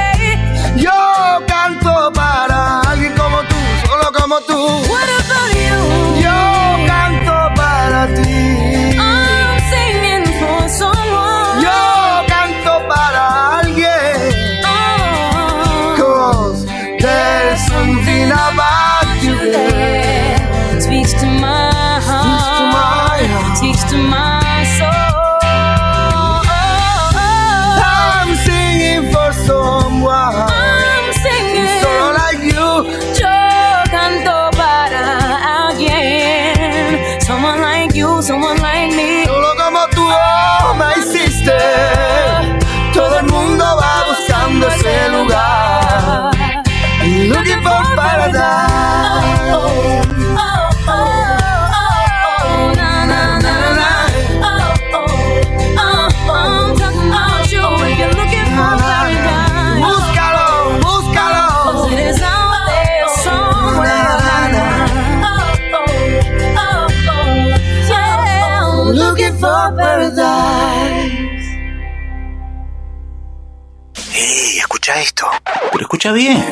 Escucha bien.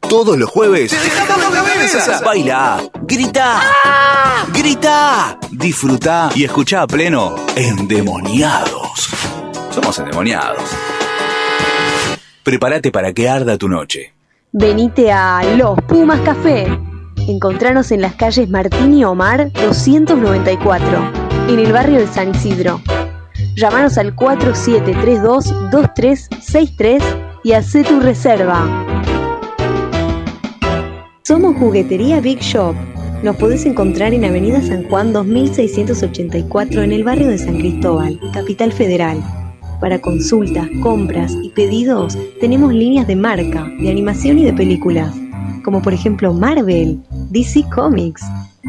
Todos los jueves. Baila, grita, grita, disfruta y escucha a pleno Endemoniados. Somos endemoniados. Prepárate para que arda tu noche. Venite a Los Pumas Café. Encontranos en las calles Martín y Omar 294, en el barrio de San Isidro. Llámanos al 4732-2363 y haz tu reserva. Somos Juguetería Big Shop. Nos podés encontrar en Avenida San Juan 2684 en el barrio de San Cristóbal, Capital Federal. Para consultas, compras y pedidos tenemos líneas de marca, de animación y de películas, como por ejemplo Marvel, DC Comics,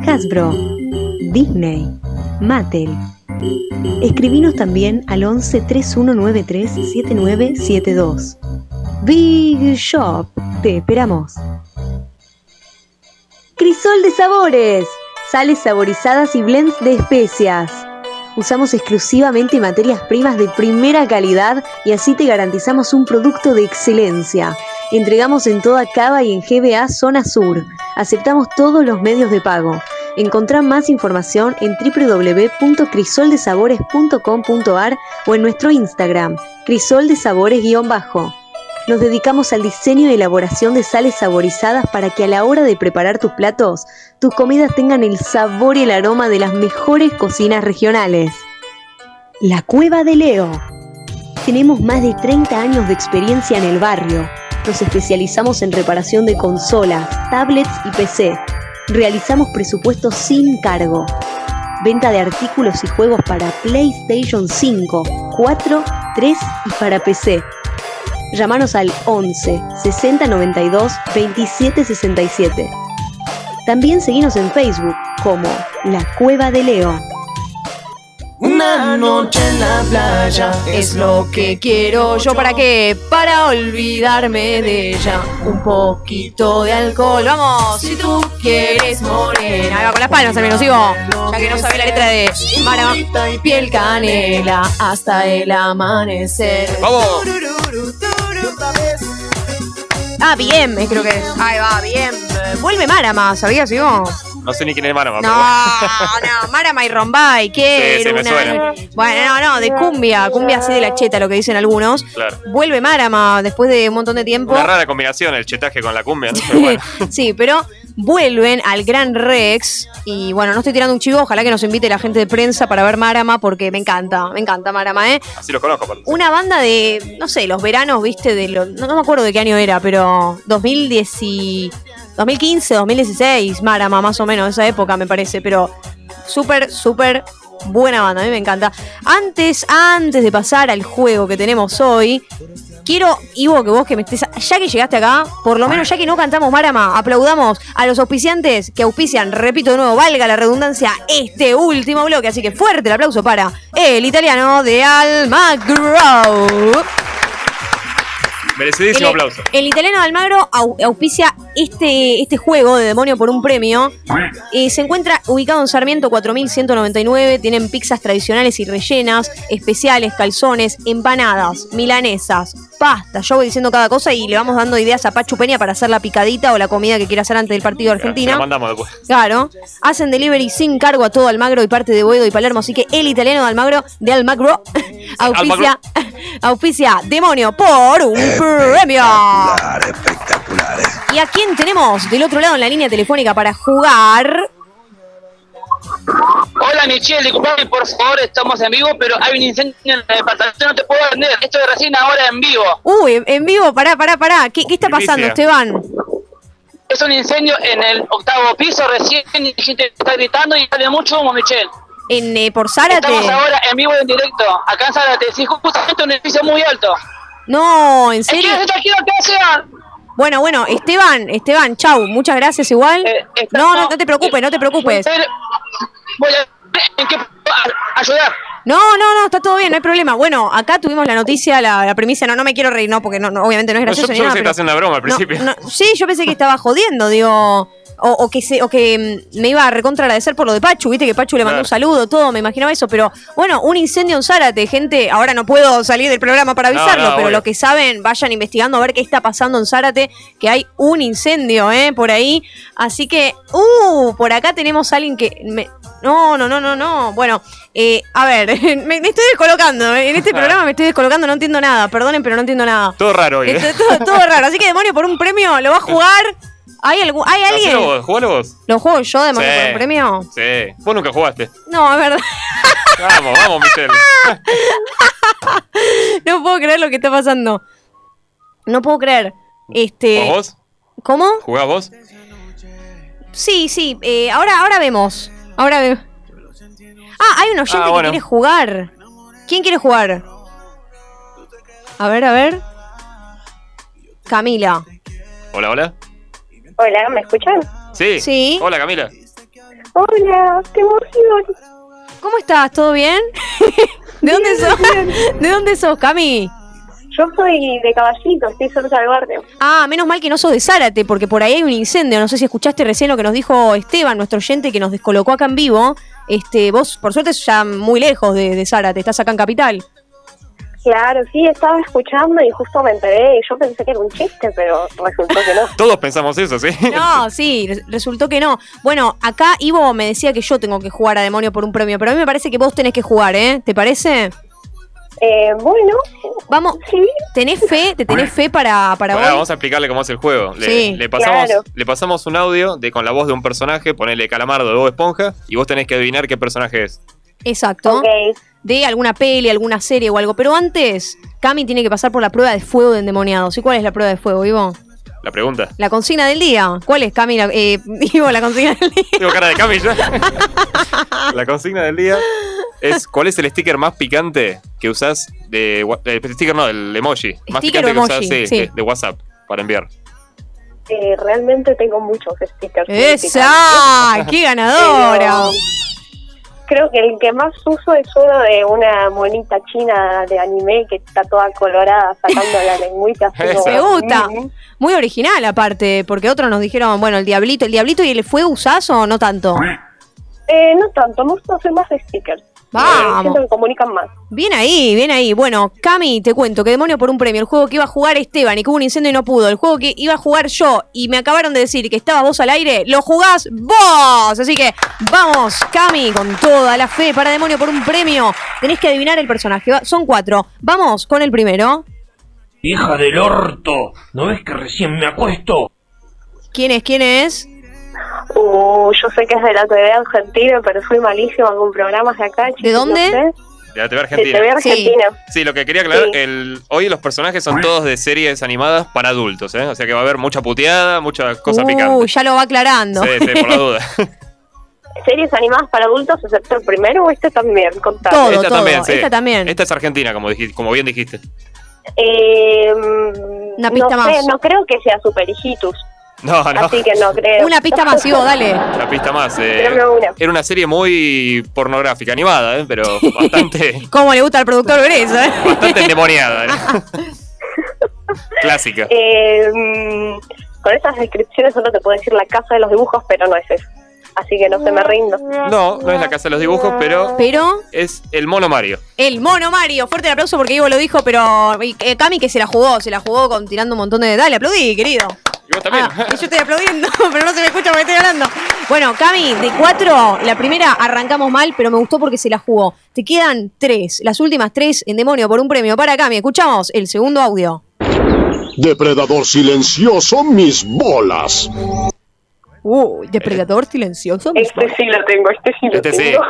Hasbro, Disney, Mattel. Escribinos también al 11 3193 7972. Big Shop, te esperamos. Crisol de sabores, sales saborizadas y blends de especias. Usamos exclusivamente materias primas de primera calidad y así te garantizamos un producto de excelencia. Entregamos en toda Cava y en GBA Zona Sur. Aceptamos todos los medios de pago. Encontrá más información en www.crisoldesabores.com.ar o en nuestro Instagram, crisoldesabores-bajo. Nos dedicamos al diseño y elaboración de sales saborizadas para que a la hora de preparar tus platos, tus comidas tengan el sabor y el aroma de las mejores cocinas regionales. La Cueva de Leo. Tenemos más de 30 años de experiencia en el barrio. Nos especializamos en reparación de consolas, tablets y PC. Realizamos presupuestos sin cargo. Venta de artículos y juegos para PlayStation 5, 4, 3 y para PC. Llámanos al 11 60 92 27 67. También seguimos en Facebook como La Cueva de Leo. Una noche en la playa es lo que quiero ¿Yo para qué? Para olvidarme de ella. Un poquito de alcohol. Vamos, si tú quieres morena. Ahí va con las palmas, al menos, sigo. Ya que no sabe la letra de Mara. Piel canela hasta el amanecer. ¡Vamos! Ah, bien, creo que es. Ahí va, bien. Vuelve Marama, ¿sabías, Sigo? No sé ni quién es Marama. No, no, Marama y Rombay, ¿qué? Sí, sí, me Una- suena. Bueno, no, no, de cumbia, cumbia así de la cheta, lo que dicen algunos. Claro. Vuelve Marama después de un montón de tiempo. Una rara combinación, el chetaje con la cumbia, ¿no? Pero bueno. sí, pero vuelven al Gran Rex. Y bueno, no estoy tirando un chivo, ojalá que nos invite la gente de prensa para ver Marama, porque me encanta, me encanta Marama, ¿eh? Así los conozco. aparte. Una banda de, no sé, los veranos, viste, de lo- no, no me acuerdo de qué año era, pero 2010 y- 2015, 2016, Marama, más o menos, esa época me parece, pero súper, súper buena banda, a mí me encanta. Antes, antes de pasar al juego que tenemos hoy, quiero, Ivo, que vos que me estés, ya que llegaste acá, por lo menos ya que no cantamos Marama, aplaudamos a los auspiciantes que auspician, repito de nuevo, valga la redundancia, este último bloque, así que fuerte el aplauso para el italiano de Almagro. Merecidísimo El, aplauso. el italiano de Almagro au- auspicia este, este juego de Demonio por un premio. Eh, se encuentra ubicado en Sarmiento 4199. Tienen pizzas tradicionales y rellenas, especiales, calzones, empanadas, milanesas, pasta. Yo voy diciendo cada cosa y le vamos dando ideas a Pachu Peña para hacer la picadita o la comida que quiera hacer antes del partido de Argentina. lo mandamos después. Claro, hacen delivery sin cargo a todo Almagro y parte de Boedo y Palermo, así que el italiano de Almagro, de Almagro, auspicia, auspicia Demonio por un premio. ¿Y a quién tenemos del otro lado en la línea telefónica para jugar? Hola Michelle, disculpame por favor, estamos en vivo, pero hay un incendio en el departamento, no te puedo atender. Esto es recién ahora en vivo. Uy, en vivo, pará, pará, pará. ¿Qué, qué está pasando. Esteban? Es un incendio en el octavo piso, recién y gente está gritando y sale mucho humo, Michelle. En, eh, por Zárate. Estamos ahora en vivo y en directo, acá en Zárate, sí, justamente un edificio muy alto. No, ¿en Es que serio? se tranquilo que. Bueno, bueno, Esteban, Esteban, chau, muchas gracias igual. no, no, no te preocupes, no te preocupes. Voy a... ¿En qué ayudar? No, no, no, está todo bien, no hay problema. Bueno, acá tuvimos la noticia, la, la premisa, no, no me quiero reír, no, porque no, no, obviamente no es No, yo, gracioso yo ni nada. que pero- estaba haciendo una broma al No, principio. no, sí, yo pensé que estaba jodiendo, digo. O, o que se, o que mm, me iba a recontra agradecer por lo de Pachu, viste que Pachu le mandó Claro. un saludo, todo, me imaginaba eso, pero bueno, un incendio en Zárate, gente, ahora no puedo salir del programa para avisarlo, no, pero obvio. lo que saben, vayan investigando a ver qué está pasando en Zárate, que hay un incendio, eh, por ahí. Así que, uh, por acá tenemos a alguien que me- no, no, no, no, no. Bueno, eh, a ver, me, me estoy descolocando. eh, En este programa me estoy descolocando, no entiendo nada. Perdonen, pero no entiendo nada. Todo raro hoy. ¿eh? Esto- todo, todo raro. Así que demonio por un premio lo va a jugar. ¿Hay, algún, ¿hay alguien? Hacelo vos, jugalo vos. ¿Lo juego yo demonio Sí. por un premio? Sí. Vos nunca jugaste. No, es verdad. Vamos, vamos, Michelle. No puedo creer lo que está pasando. No puedo creer. Este. ¿Jugás vos? ¿Cómo? ¿Jugás vos? Sí, sí. eh, ahora, ahora vemos. Ahora vemos. Ah, hay un oyente Ah, bueno. que quiere jugar. ¿Quién quiere jugar? A ver, a ver. Camila. Hola, hola. Hola, ¿me escuchan? Sí. Sí. Hola, Camila. Hola, qué emoción. ¿Cómo estás? ¿Todo bien? ¿De dónde sos? ¿De dónde sos, Cami? Yo soy de Caballito, estoy cerca del barrio. Ah, menos mal que no sos de Zárate, porque por ahí hay un incendio. No sé si escuchaste recién lo que nos dijo Esteban, nuestro oyente que nos descolocó acá en vivo. Este, vos, por suerte, ya muy lejos de, de Zárate, estás acá en Capital. Claro, sí, estaba escuchando y justo me enteré y yo pensé que era un chiste, pero resultó que no. Todos pensamos eso, ¿sí? No, sí, res- resultó que no. Bueno, acá Ivo me decía que yo tengo que jugar a Demonio por un premio, pero a mí me parece que vos tenés que jugar, ¿eh? ¿Te parece? Eh, bueno. Vamos, ¿tenés fe? ¿Te tenés fe para, para Pará, hoy? vamos a explicarle cómo es el juego. Le, Sí. le pasamos, Claro. le pasamos un audio de con la voz de un personaje, ponele Calamardo de Bob Esponja, y vos tenés que adivinar qué personaje es. Exacto. De alguna peli, alguna serie o algo. Pero antes, Cami tiene que pasar por la prueba de fuego de endemoniados. ¿Y cuál es la prueba de fuego, Ivo? La pregunta. La consigna del día. ¿Cuál es, Cami? La- eh, Ivo, la consigna del día. Tengo cara de Cami ya. la consigna del día es ¿cuál es el sticker más picante que usás de eh, sticker no, el emoji más Sticker picante o que usás emoji, sí, sí. De, de WhatsApp para enviar? Eh, realmente tengo muchos stickers. ¡Esa! ¡Qué ganadora! Pero Creo que el que más uso es uno de una monita china de anime que está toda colorada sacando la lengüita. Me gusta. Muy original, aparte, porque otros nos dijeron, bueno, el diablito, ¿el diablito y el fuego usás o no tanto? Eh, no tanto, me gusta hacer más stickers. Vamos. Eh, siento que comunican más. Bien ahí, bien ahí. Bueno, Cami, te cuento que demonio por un premio. El juego que iba a jugar Esteban y que hubo un incendio y no pudo. El juego que iba a jugar yo y me acabaron de decir que estaba vos al aire, lo jugás vos. Así que vamos, Cami, con toda la fe para demonio por un premio. Tenés que adivinar el personaje. Son cuatro. Vamos con el primero. Hija del orto, ¿no ves que recién me acuesto? ¿Quién es? ¿Quién es? Uh, yo sé que es de la TV argentina, pero soy malísima con programas de acá. chicos, dónde? no sé. De la TV Argentina. De TV Argentina. Sí, lo que quería aclarar, Sí. el, hoy los personajes son todos de series animadas para adultos, ¿eh? O sea que va a haber mucha puteada, mucha cosa Uh, picante. ya lo va aclarando. Sí, sí, por la duda. Series animadas para adultos, excepto el primero o este también, contame. Todo, Esta todo. también, sí. Esta también. Esta es Argentina, como, dijiste, como bien dijiste. Eh, Una pista no sé, más. no creo que sea Super Hijitus, No, no. así que no creo. Una pista más, Ivo, dale. La pista más. eh, una. era una serie muy pornográfica, animada, ¿eh? pero bastante, ¿Cómo le gusta al productor ver eso, eh? bastante endemoniada. ¿eh? Clásica. Eh, con esas descripciones solo te puedo decir la casa de los dibujos, pero no es eso. Así que no se me rindo. No, no es la casa de los dibujos, pero Pero es el mono Mario. el mono Mario, fuerte el aplauso porque Ivo lo dijo, pero eh, Cami que se la jugó, se la jugó con tirando un montón de... Dale, aplaudí, querido. Y vos también. Ah, yo estoy aplaudiendo, pero no se me escucha porque estoy hablando. Bueno, Cami, de cuatro, la primera arrancamos mal, pero me gustó porque se la jugó. Te quedan tres, las últimas tres en demonio por un premio para Cami. Escuchamos el segundo audio. Depredador silencioso, mis bolas. Uy, depredador silencioso. Este sí lo tengo, este sí lo Este sí. tengo.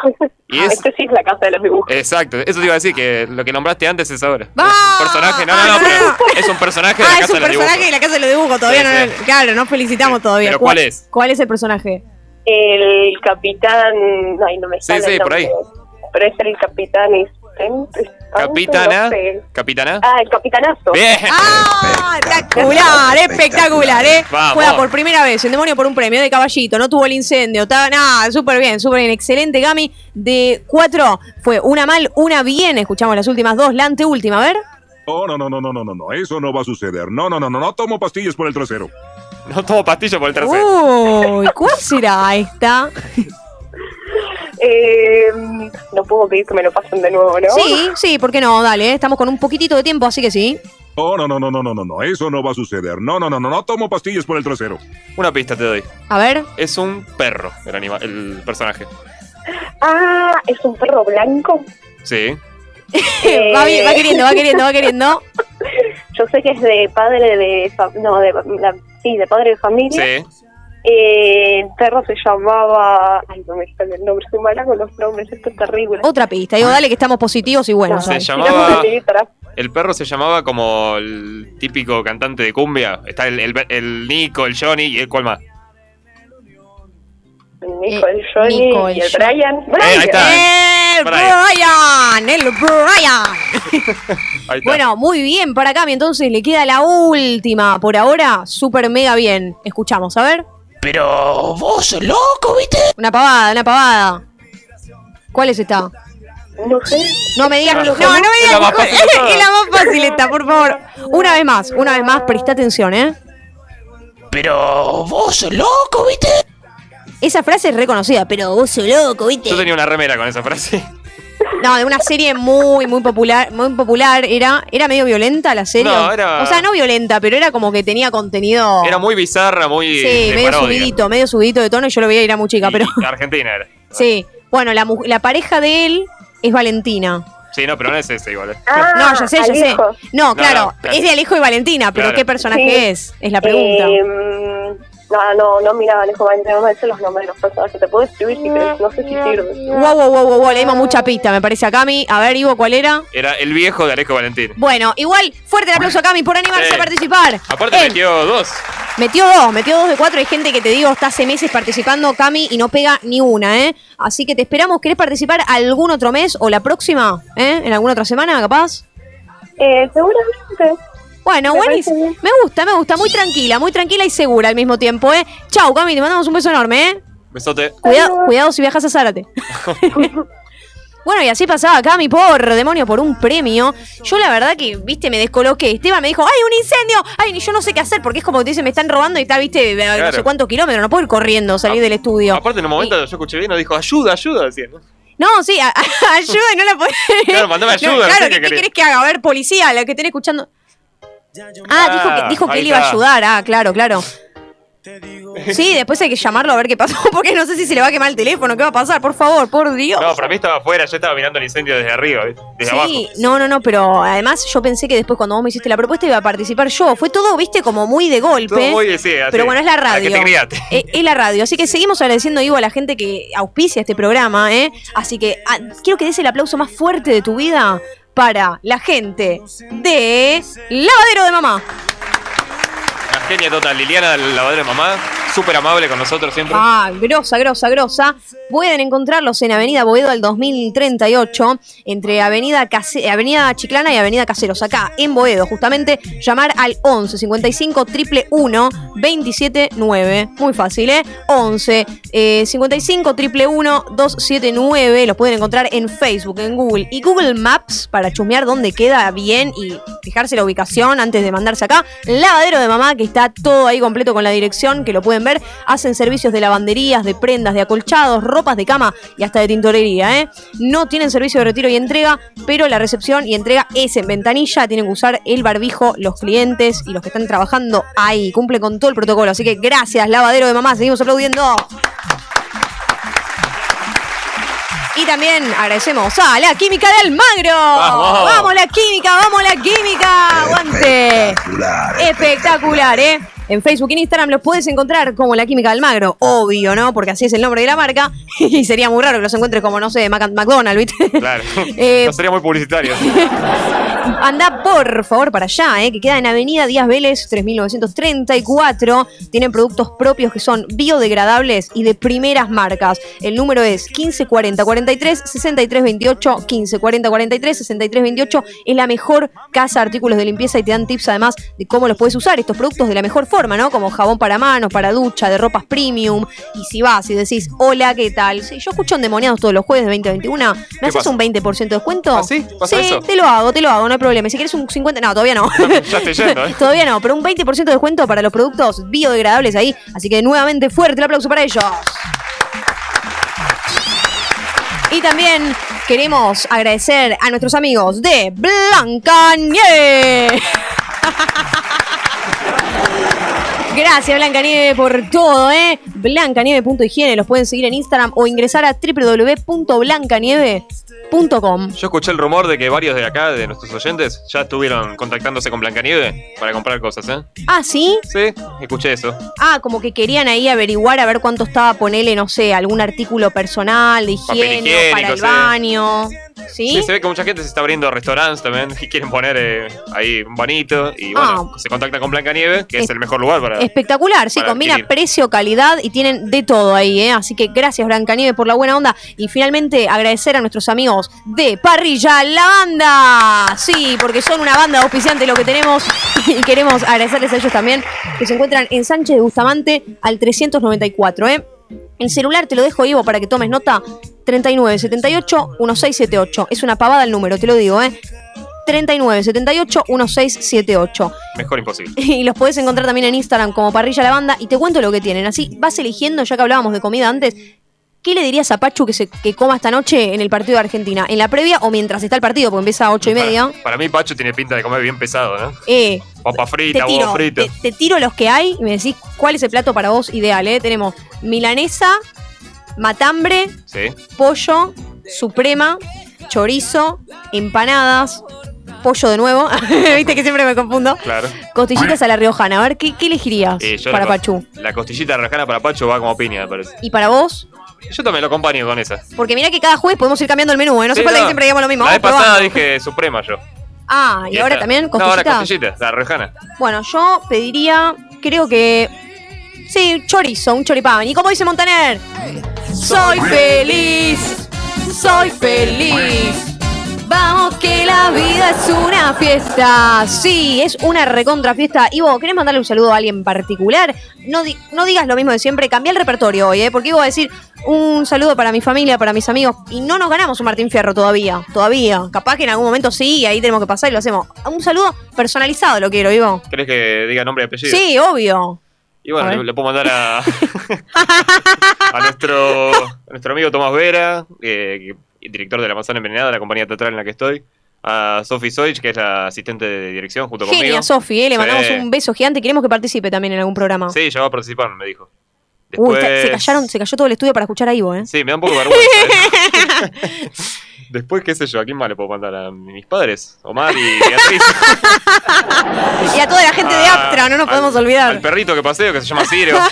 Y es- Este sí es la casa de los dibujos. Exacto, eso te iba a decir, que lo que nombraste antes es ahora. ¡Va! Es un personaje, no, no, no, pero es un personaje de la Ah, es casa un de los personaje de dibujos. la casa de los dibujos, todavía Sí, no. sí. Claro, no felicitamos todavía. pero ¿cuál es? ¿Cuál es el personaje? El capitán. Ay, no me Sí, sale. sí, el por ahí. Pero es el capitán. Capitana. Capitana. Ah, el capitanazo. Bien. ¡Ah! Espectacular, espectacular, ¿eh? Vamos. Juega por primera vez en Demonio por un premio de caballito, no tuvo el incendio, estaba nada, súper bien, súper bien, excelente, Gami. De cuatro fue una mal, una bien, escuchamos las últimas dos, la anteúltima, a ver. Oh, no, no, no, no, no, no, no, eso no va a suceder. No, no, no, no, no tomo pastillas por el trasero. No tomo pastillas por el trasero. Uy, ¿cuál será esta? Eh, no puedo pedir que me lo pasen de nuevo, ¿no? Sí, sí, ¿por qué no? Dale, estamos con un poquitito de tiempo, así que sí. Oh, no, no, no, no, no, no, no, eso no va a suceder. No, no, no, no, no tomo pastillas por el trasero. Una pista te doy. A ver. Es un perro el, anima el personaje. Ah, es un perro blanco. Sí. Eh, va, bien, va queriendo, va queriendo, va queriendo. Yo sé que es de padre de. No, de, la- sí, de padre de familia. Sí. Eh, el perro se llamaba. Ay, no me sale el nombre, soy mala con los nombres, esto es terrible. Otra pista, digo, dale que estamos positivos y buenos. Se llamaba. El perro se llamaba como el típico cantante de cumbia. Está el, el, el Nico, el Johnny y el cual más. El Nico, el Johnny Nico, y el Brian. Eh, ahí está. ¡El Brian! ¡El Brian! Ahí está. Bueno, muy bien para Cami, entonces le queda la última. Por ahora, súper mega bien. Escuchamos, a ver. Pero vos sos loco, ¿viste? Una pavada, una pavada. ¿Cuál es esta? No sé. No me digas. Ah, No, no me es digas. la más fácil. Es la más fácil esta, por favor. Una vez más, una vez más, presta atención, ¿eh? Pero vos sos loco, ¿viste? Esa frase es reconocida, pero vos sos loco, ¿viste? Yo tenía una remera con esa frase. No, de una serie muy, muy popular, muy popular. Era, era medio violenta la serie. No, era- O sea, no violenta, pero era como que tenía contenido. Era muy bizarra, muy. Sí, medio parodia. subidito, medio subidito de tono y yo lo veía y era muy chica, pero. Y Argentina era. Sí. Bueno, la, mu- la pareja de él es Valentina. Sí, no, pero no es ese igual. eh. Ah, no, ya sé, ya sé. No, No, claro, no, claro. es de Alejo y Valentina, pero Claro. ¿qué personaje Sí. es? Es la pregunta. Eh, no, no, no miraba Alejo Valente, no me sé los nombres de los personajes. Te puedo escribir si querés, no sé si sirve. Wow, wow, wow, wow, wow, le dimos mucha pista, me parece a Cami. A ver, Ivo, ¿cuál era? Era el viejo de Alejo Valentín. Bueno, igual, fuerte el aplauso a Cami por animarse Sí. a participar. Aparte Él metió dos. metió dos, metió dos de cuatro. Hay gente que te digo, está hace meses participando, Cami, y no pega ni una, ¿eh? Así que te esperamos. ¿Querés participar algún otro mes o la próxima? ¿Eh? ¿En alguna otra semana, capaz? Eh, seguramente. Bueno, buenísimo. Me gusta, me gusta. Muy tranquila, muy tranquila y segura al mismo tiempo, ¿eh? Chau, Cami, te mandamos un beso enorme, ¿eh? Besote. Cuidado, cuidado si viajas a Zárate. Bueno, y así pasaba Cami por demonio por un premio. Yo la verdad que, viste, me descoloqué. Esteban me dijo, ¡ay, un incendio! ¡Ay, yo no sé qué hacer! Porque es como que te dicen, me están robando y está, viste, a no sé cuántos kilómetros. No puedo ir corriendo, salir del estudio. Aparte, en un momento yo escuché bien, nos dijo, ayuda, ayuda, decía. ¿no? No, sí, ayuda y no la podés. Claro, mandame ayuda, no claro, qué ¿qué, qué querés. que haga? A ver, policía, la que tenés escuchando. Ah, dijo que, dijo que él iba a ayudar. Ah, claro, claro. Sí, después hay que llamarlo a ver qué pasó, porque no sé si se le va a quemar el teléfono, qué va a pasar, por favor, por Dios. No, para mí estaba afuera, yo estaba mirando el incendio desde arriba, ¿viste? desde abajo. Sí, no, no, no, pero además yo pensé que después cuando vos me hiciste la propuesta iba a participar yo. Fue todo, viste, como muy de golpe. Todo muy, sí, así, pero bueno, es la radio. Eh, es la radio. Así que seguimos agradeciendo, Ivo, a la gente que auspicia este programa, ¿eh? Así que ah, quiero que des el aplauso más fuerte de tu vida para la gente de Lavadero de Mamá. Una genia total, Liliana, lavadero de mamá, súper amable con nosotros siempre. Ah, grosa, grosa, grosa. Pueden encontrarlos en Avenida Boedo al 2038, entre Avenida, Case- Avenida Chiclana y Avenida Caseros, acá en Boedo, justamente. Llamar al 11 55 111 279. Muy fácil, ¿eh? 11 eh, 55 111 279. Los pueden encontrar en Facebook, en Google y Google Maps para chusmear dónde queda bien y fijarse la ubicación antes de mandarse acá. Lavadero de mamá, que está todo ahí completo con la dirección, que lo pueden ver. Hacen servicios de lavanderías, de prendas, de acolchados, ropas de cama y hasta de tintorería, ¿eh? No tienen servicio de retiro y entrega, pero la recepción y entrega es en ventanilla. Tienen que usar el barbijo los clientes y los que están trabajando ahí. Cumple con todo el protocolo. Así que gracias, lavadero de mamá. Seguimos aplaudiendo. Y también agradecemos a la química de Almagro. Vamos. Vamos la química, vamos la química. Aguante. Espectacular, ¿eh? En Facebook y en Instagram los puedes encontrar como La Química de Almagro. Obvio, ¿no? Porque así es el nombre de la marca. Y sería muy raro que los encuentres como, no sé, Mac- McDonald's, ¿viste? Claro. Eh, no sería muy publicitario. Anda por favor para allá, eh, que queda en Avenida Díaz Vélez 3934. Tienen productos propios que son biodegradables y de primeras marcas. El número es 1540 43 63 28 1540 43 63 28. Es la mejor casa de artículos de limpieza y te dan tips además de cómo los puedes usar estos productos de la mejor forma, ¿no? Como jabón para manos, para ducha, de ropas premium. Y si vas y decís, hola, ¿qué tal? Sí, yo escucho endemoniados todos los jueves de 2021. ¿Me haces pasa? un 20% de descuento? ¿Ah, sí? ¿Pasa sí, eso? te lo hago, te lo hago, no hay problema. Si quieres un 50, no, todavía no. ya estoy yendo, ¿eh? Todavía no, pero un 20% de descuento para los productos biodegradables ahí. Así que nuevamente fuerte el aplauso para ellos. Y también queremos agradecer a nuestros amigos de Blanca Nieve. Gracias Blanca Nieve por todo, ¿eh? Blancanieve.higiene, los pueden seguir en Instagram o ingresar a www.blancanieve.com. Yo escuché el rumor de que varios de acá, de nuestros oyentes, ya estuvieron contactándose con Blancanieve para comprar cosas, ¿eh? Ah, ¿sí? Sí, escuché eso. Ah, como que querían ahí averiguar a ver cuánto estaba, ponele, no sé, algún artículo personal de higiene para el sí. baño. ¿Sí? Sí, se ve que mucha gente se está abriendo restaurantes también y quieren poner eh, ahí un banito y bueno, se contactan con Blancanieve, que es, Es- el mejor lugar para... Espectacular, sí, para combina adquirir. precio, calidad y tienen de todo ahí, ¿eh? Así que gracias, Blancanieve, por la buena onda. Y finalmente agradecer a nuestros amigos de Parrilla La Banda. Sí, porque son una banda auspiciante lo que tenemos y queremos agradecerles a ellos también, que se encuentran en Sánchez de Bustamante al 394, ¿eh? El celular te lo dejo, Ivo, para que tomes nota. 3978-1678. Es una pavada el número, te lo digo, ¿eh? 3978-1678. Mejor imposible. Y los podés encontrar también en Instagram como Parrilla La Banda. Y te cuento lo que tienen. Así vas eligiendo, ya que hablábamos de comida antes. ¿Qué le dirías a Pachu que, se, que coma esta noche en el partido de Argentina? ¿En la previa o mientras está el partido? Porque empieza a 8 y media. Para, mí Pacho tiene pinta de comer bien pesado, ¿no? Eh, Papa frita, tiro, huevo frito. te, te tiro los que hay y me decís cuál es el plato para vos ideal. ¿eh? Tenemos milanesa, matambre, Sí. pollo, suprema, chorizo, empanadas, pollo de nuevo. Viste que siempre me confundo. Claro. Costillitas a la riojana. A ver, ¿qué, qué elegirías Eh, yo para la, co- Pachu? La costillita rajana para Pacho va como piña, me parece. ¿Y para vos? Yo también lo acompaño con esa. Porque mirá que cada jueves podemos ir cambiando el menú, ¿eh? No Sí, se falta no. que siempre digamos lo mismo. La vez vamos pasada probando. dije suprema yo. Ah, ¿y, ahora esta- también No, ahora costillitas? costillita, la rajana. Bueno, yo pediría, creo que... Sí, chorizo, un choripán. ¿Y como dice Montaner? Soy feliz, soy feliz. Vamos que la vida es una fiesta. Sí, es una recontra fiesta. Ivo, ¿querés mandarle un saludo a alguien en particular? No, di- no digas lo mismo de siempre, cambia el repertorio hoy, ¿eh? Porque va a decir un saludo para mi familia, para mis amigos. Y no nos ganamos un Martín Fierro todavía, todavía. Capaz que en algún momento sí, y ahí tenemos que pasar y lo hacemos. Un saludo personalizado lo quiero, Ivo. ¿Querés que diga nombre y apellido? Sí, obvio. Y bueno, le, le puedo mandar a, a nuestro, a nuestro amigo Tomás Vera, eh, que- director de La Manzana Envenenada, la compañía teatral en la que estoy. A Sophie Soich, que es la asistente de dirección junto conmigo. Genia, Sofi, ¿eh? le Sí. mandamos un beso gigante. Queremos que participe también en algún programa. Sí, ya va a participar, me dijo. Después- se callaron, se cayó todo el estudio para escuchar a Ivo, ¿eh? Sí, me da un poco de vergüenza. ¿eh? Después, qué sé yo, ¿a quién más le puedo mandar? A mis padres, Omar y Beatriz. Y a toda la gente de Ah, Aptra, no nos podemos Al olvidar. perrito que paseo, que se llama Ciro.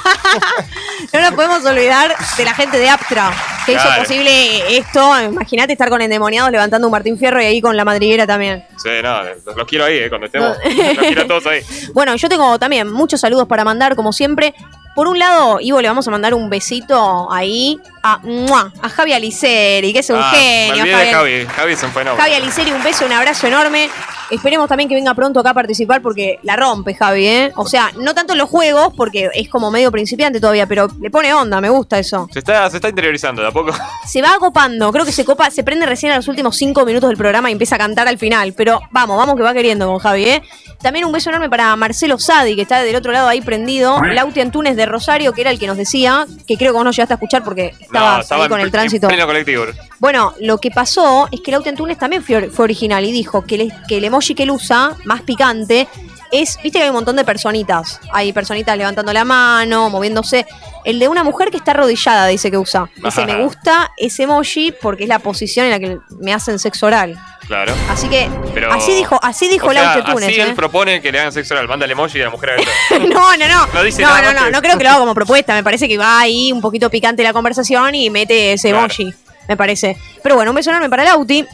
No nos podemos olvidar de la gente de Aptra, que hizo posible esto. Imagínate estar con endemoniados levantando un Martín Fierro y ahí con la madriguera también. Sí, no, los, los quiero ahí, eh, cuando estemos. Los quiero a todos ahí. Bueno, yo tengo también muchos saludos para mandar, como siempre. Por un lado, Ivo, le vamos a mandar un besito ahí a, ¡mua! a Javi Aliceri, que es un Ah, genio. Me Javi. Javi. Javi es un fenómeno. Javi Aliceri, un beso, un abrazo enorme. Esperemos también que venga pronto acá a participar porque la rompe Javi, ¿eh? O sea, no tanto en los juegos, porque es como medio principiante todavía, pero le pone onda, me gusta eso. Se está, se está interiorizando de a poco. Se va copando, creo que se copa, se prende recién a los últimos cinco minutos del programa y empieza a cantar al final. Pero vamos, vamos que va queriendo con Javi, ¿eh? También un beso enorme para Marcelo Sadi, que está del otro lado ahí prendido. Lauti Antunes de Rosario, que era el que nos decía, que creo que vos no llegaste a escuchar porque estabas ahí en con el tránsito. En pleno colectivo. Bueno, lo que pasó es que Lauti Antunes también fue, fue original y dijo que, el- que el emoji que él usa, más picante, es, viste que hay un montón de personitas. Hay personitas levantando la mano, moviéndose. El de una mujer que está arrodillada, dice que usa. Dice, me gusta ese emoji porque es la posición en la que me hacen sexo oral. Claro. Así que, Pero- así dijo, así dijo o sea, Lauti Antunes. Así ¿eh? él propone que le hagan sexo oral. Manda el emoji de la mujer. No, no, no. No dice no, nada no, no, que- no creo que lo haga como propuesta. Me parece que va ahí un poquito picante la conversación y mete ese Claro. emoji. Me parece. Pero bueno, un beso enorme para Lauti,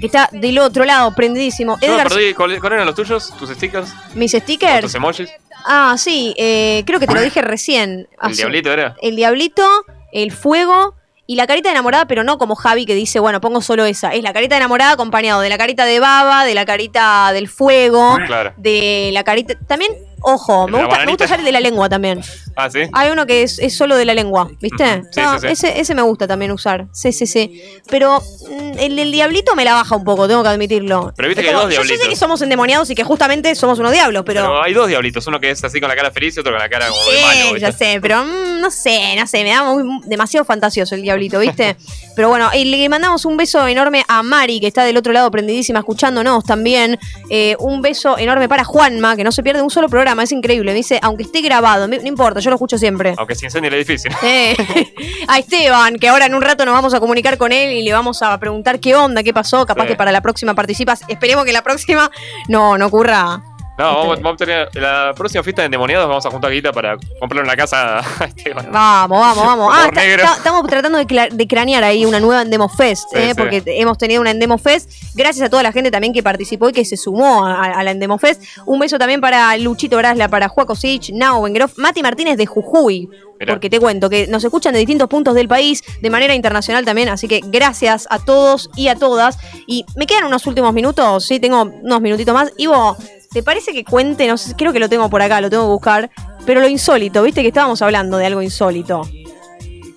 que está del otro lado, prendidísimo. Yo me Edgar, perdí. ¿Cuáles eran los tuyos? ¿Tus stickers? mis ¿Tus stickers. emojis? Ah, sí, eh, creo que te lo dije recién. ¿El diablito era? El diablito, el fuego y la carita de enamorada, pero no como Javi que dice, bueno, pongo solo esa. Es la carita de enamorada acompañado de la carita de baba, de la carita del fuego, Claro. de la carita. También, ojo, ¿El me gusta, me bananita? gusta usar el de la lengua también. Ah, sí. Hay uno que es, es solo de la lengua, ¿viste? Sí, No, sí, sí. Ese, ese me gusta también usar. Sí, sí, sí. Pero mm, el del diablito me la baja un poco, tengo que admitirlo. Pero viste Es que hay como- dos Yo sé diablitos. que somos endemoniados y que justamente somos unos diablos, pero. Pero hay dos diablitos. Uno que es así con la cara feliz y otro con la cara como de Sí, malo. ¿viste? ya sé, pero mm, no sé, no sé, me da muy- demasiado fantasioso el diablito, ¿viste? pero bueno, y le mandamos un beso enorme a Mari, que está del otro lado prendidísima escuchándonos también. Eh, un beso enorme para Juanma, que no se pierde un solo programa, es increíble. Me dice, aunque esté grabado, me- no importa, yo lo escucho siempre. Aunque se incendie el edificio. Eh, a Esteban, que ahora en un rato nos vamos a comunicar con él y le vamos a preguntar qué onda, qué pasó. Capaz Sí. que para la próxima participas. Esperemos que la próxima no, no ocurra. No, vamos, vamos a tener. La próxima fiesta de endemoniados vamos a juntar guita para comprarle una casa a Esteban. Vamos, vamos, vamos. Ah, está- está- estamos tratando de, de cranear ahí una nueva Endemo Fest, Sí, eh, sí. porque hemos tenido una Endemo Fest. Gracias a toda la gente también que participó y que se sumó a, a la Endemo Fest. Un beso también para Luchito Brasla, para Juaco Sich, Nao Bengroff, Mati Martínez de Jujuy. Mirá. Porque te cuento que nos escuchan de distintos puntos del país, de manera internacional también, así que gracias a todos y a todas. Y me quedan unos últimos minutos, sí, tengo unos minutitos más. Ivo, ¿te parece que cuente? No sé, creo que lo tengo por acá, lo tengo que buscar. Pero lo insólito, viste que estábamos hablando de algo insólito.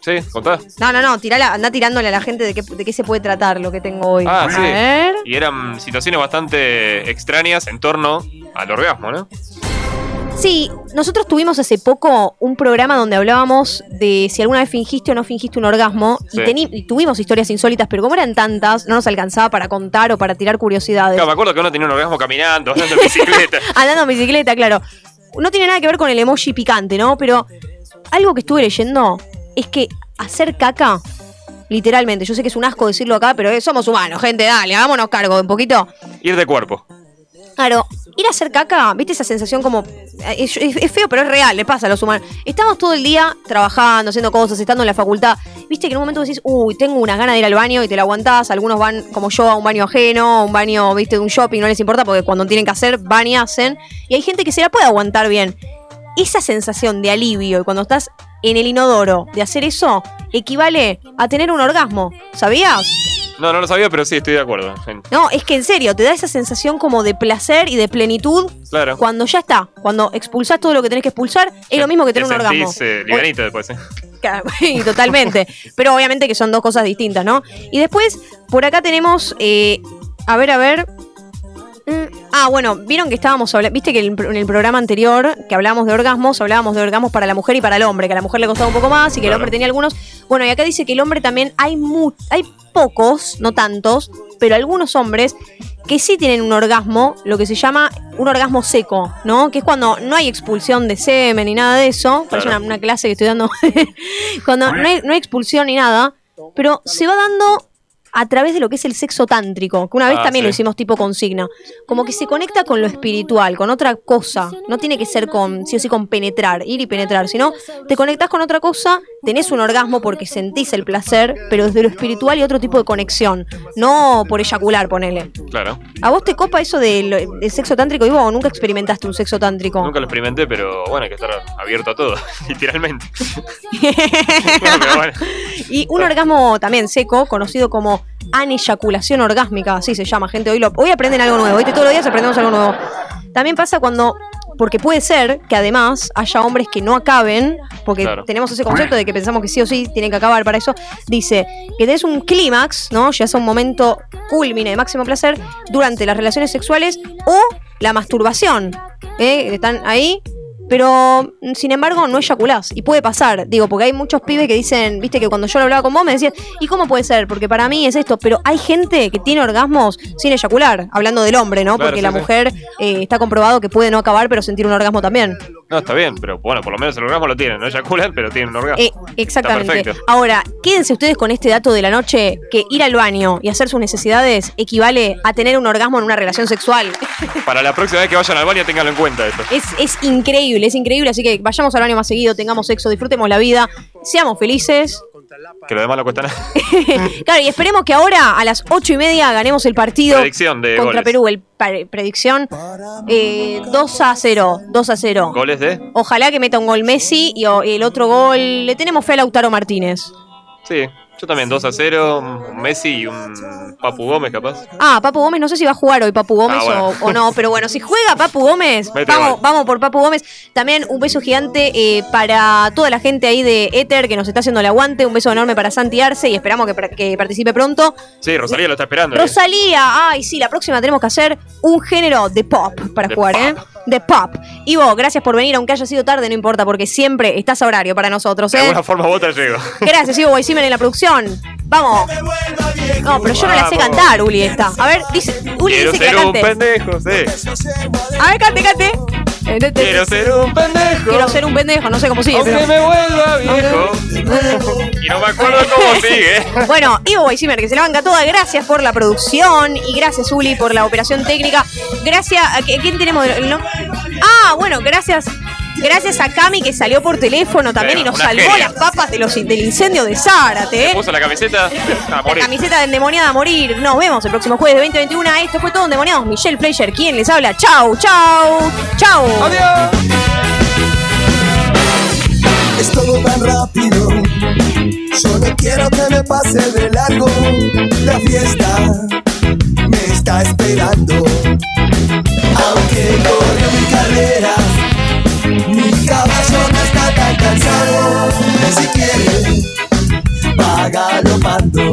Sí, contá. No, no, no, tirala, anda tirándole a la gente de qué, de qué se puede tratar lo que tengo hoy. Ah, a sí. ver. Y eran situaciones bastante extrañas en torno al orgasmo, ¿no? Sí, nosotros tuvimos hace poco un programa donde hablábamos de si alguna vez fingiste o no fingiste un orgasmo. Y, Sí. teni- y tuvimos historias insólitas, pero como eran tantas, no nos alcanzaba para contar o para tirar curiosidades. Claro, me acuerdo que uno tenía un orgasmo caminando, andando en bicicleta. Andando en bicicleta, claro. No tiene nada que ver con el emoji picante, ¿no? Pero algo que estuve leyendo es que hacer caca, literalmente, yo sé que es un asco decirlo acá, pero somos humanos, gente, dale, hagámonos cargo un poquito. Ir de cuerpo. Claro, ir a hacer caca, ¿viste esa sensación como... eh, Es, feo, pero es real, le pasa a los humanos. Estamos todo el día trabajando, haciendo cosas, estando en la facultad. Viste que en un momento decís, uy, tengo unas ganas de ir al baño y te la aguantás. Algunos van, como yo, a un baño ajeno, a un baño, viste, de un shopping, no les importa porque cuando tienen que hacer, van y hacen. Y hay gente que se la puede aguantar bien. Esa sensación de alivio y cuando estás en el inodoro de hacer eso, equivale a tener un orgasmo. ¿Sabías? No, no lo sabía, pero sí, estoy de acuerdo. No, es que en serio, te da esa sensación como de placer y de plenitud Claro. cuando ya está. Cuando expulsás todo lo que tenés que expulsar, es lo mismo que tener un Te orgasmo. sentís, eh, livianito después, ¿eh? Totalmente. Pero obviamente que son dos cosas distintas, ¿no? Y después, por acá tenemos. eh, a ver, a ver. Mm, Ah, bueno, vieron que estábamos hablando, viste que en el programa anterior que hablábamos de orgasmos, hablábamos de orgasmos para la mujer y para el hombre, que a la mujer le costaba un poco más y que el hombre tenía algunos. Bueno, y acá dice que el hombre también hay mu hay pocos, no tantos, pero algunos hombres que sí tienen un orgasmo, lo que se llama un orgasmo seco, ¿no? Que es cuando no hay expulsión de semen ni nada de eso. Parece Claro. una, una clase que estoy dando. cuando no hay, no hay expulsión ni nada, pero se va dando a través de lo que es el sexo tántrico, que una vez Ah, también lo hicimos tipo consigna. Como que se conecta con lo espiritual, con otra cosa. No tiene que ser con, sí o sí, con penetrar, ir y penetrar, sino te conectás con otra cosa, tenés un orgasmo porque sentís el placer, pero desde lo espiritual y otro tipo de conexión. No por eyacular, ponele. Claro. ¿A vos te copa eso del, del sexo tántrico, Ivo, o nunca experimentaste un sexo tántrico? Nunca lo experimenté, pero bueno, hay que estar abierto a todo, literalmente. No, pero bueno. Y un orgasmo también seco, conocido como aneyaculación orgásmica, así se llama, gente. Hoy, lo, hoy aprenden algo nuevo, hoy todos los días aprendemos algo nuevo. También pasa cuando, porque puede ser que además haya hombres que no acaben, porque Claro. tenemos ese concepto de que pensamos que sí o sí tienen que acabar para eso. Dice que tenés un clímax, ¿no? Ya sea un momento culmine de máximo placer durante las relaciones sexuales o la masturbación. ¿eh? Están ahí pero mm, sin embargo no eyaculás. Y puede pasar, digo, porque hay muchos pibes que dicen, viste que cuando yo lo hablaba con vos me decías, ¿y cómo puede ser? Porque para mí es esto, pero hay gente que tiene orgasmos sin eyacular, hablando del hombre, ¿no? Claro, porque sí, la sí. mujer eh, está comprobado que puede no acabar, pero sentir un orgasmo también. No, está bien, pero bueno, por lo menos el orgasmo lo tienen. No eyaculan, pero tienen un orgasmo. Eh, exactamente. Ahora, quédense ustedes con este dato de la noche, que ir al baño y hacer sus necesidades equivale a tener un orgasmo en una relación sexual. Para la próxima vez que vayan al baño, ténganlo en cuenta esto. Es, es increíble, es increíble, así que vayamos al baño más seguido, tengamos sexo, disfrutemos la vida, seamos felices. Que lo demás no cuesta nada. Claro, y esperemos que ahora a las ocho y media ganemos el partido Predicción de contra goles. Perú. El pre- predicción eh, 2 a 0, 2 a 0. ¿Goles de? Ojalá que meta un gol Messi y el otro gol le tenemos fe a Lautaro Martínez. Sí, yo también 2 a 0, un Messi y un Papu Gómez capaz. Ah, Papu Gómez, no sé si va a jugar hoy Papu Gómez Ah, bueno. o, o no, pero bueno, si juega Papu Gómez, vamos, vamos por Papu Gómez. También un beso gigante eh, para toda la gente ahí de Ether que nos está haciendo el aguante. Un beso enorme para Santi Arce y esperamos que, que participe pronto. Sí, Rosalía lo está esperando. ¿eh? Rosalía, ay, sí, la próxima tenemos que hacer un género de pop para De jugar, ¿eh? De pop. Ivo, gracias por venir, aunque haya sido tarde, no importa, porque siempre estás a horario para nosotros, De ¿eh? alguna forma u otra llego. Gracias, Ivo Weissimer en la producción. Vamos. No, pero yo no la sé Vamos. cantar, Uli, esta. A ver, dice, Uli Quiero dice que ser la un cante. pendejo, sí. A ver, cante, cante. Quiero ser un pendejo. Quiero ser un pendejo, no sé cómo sigue. Aunque pero- me vuelva viejo. Y no me acuerdo cómo sigue. Bueno, Ivo Weissimer, que se la banca toda, gracias por la producción y gracias, Uli, por la operación técnica. Gracias a ¿qué- quién tenemos no? Ah, bueno, gracias. Gracias a Cami que salió por teléfono también y nos salvó genia. las papas de los, del incendio de Zárate. ¿eh? Puso la camiseta a La morir. camiseta de endemoniada a morir. Nos vemos el próximo jueves de 2021. Esto fue todo endemoniados. Michelle Fleischer, quien les habla. Chau, chau, chau. Adiós. Es todo tan rápido. Solo quiero que me pase de largo. La fiesta me está esperando. Aunque corre galopando.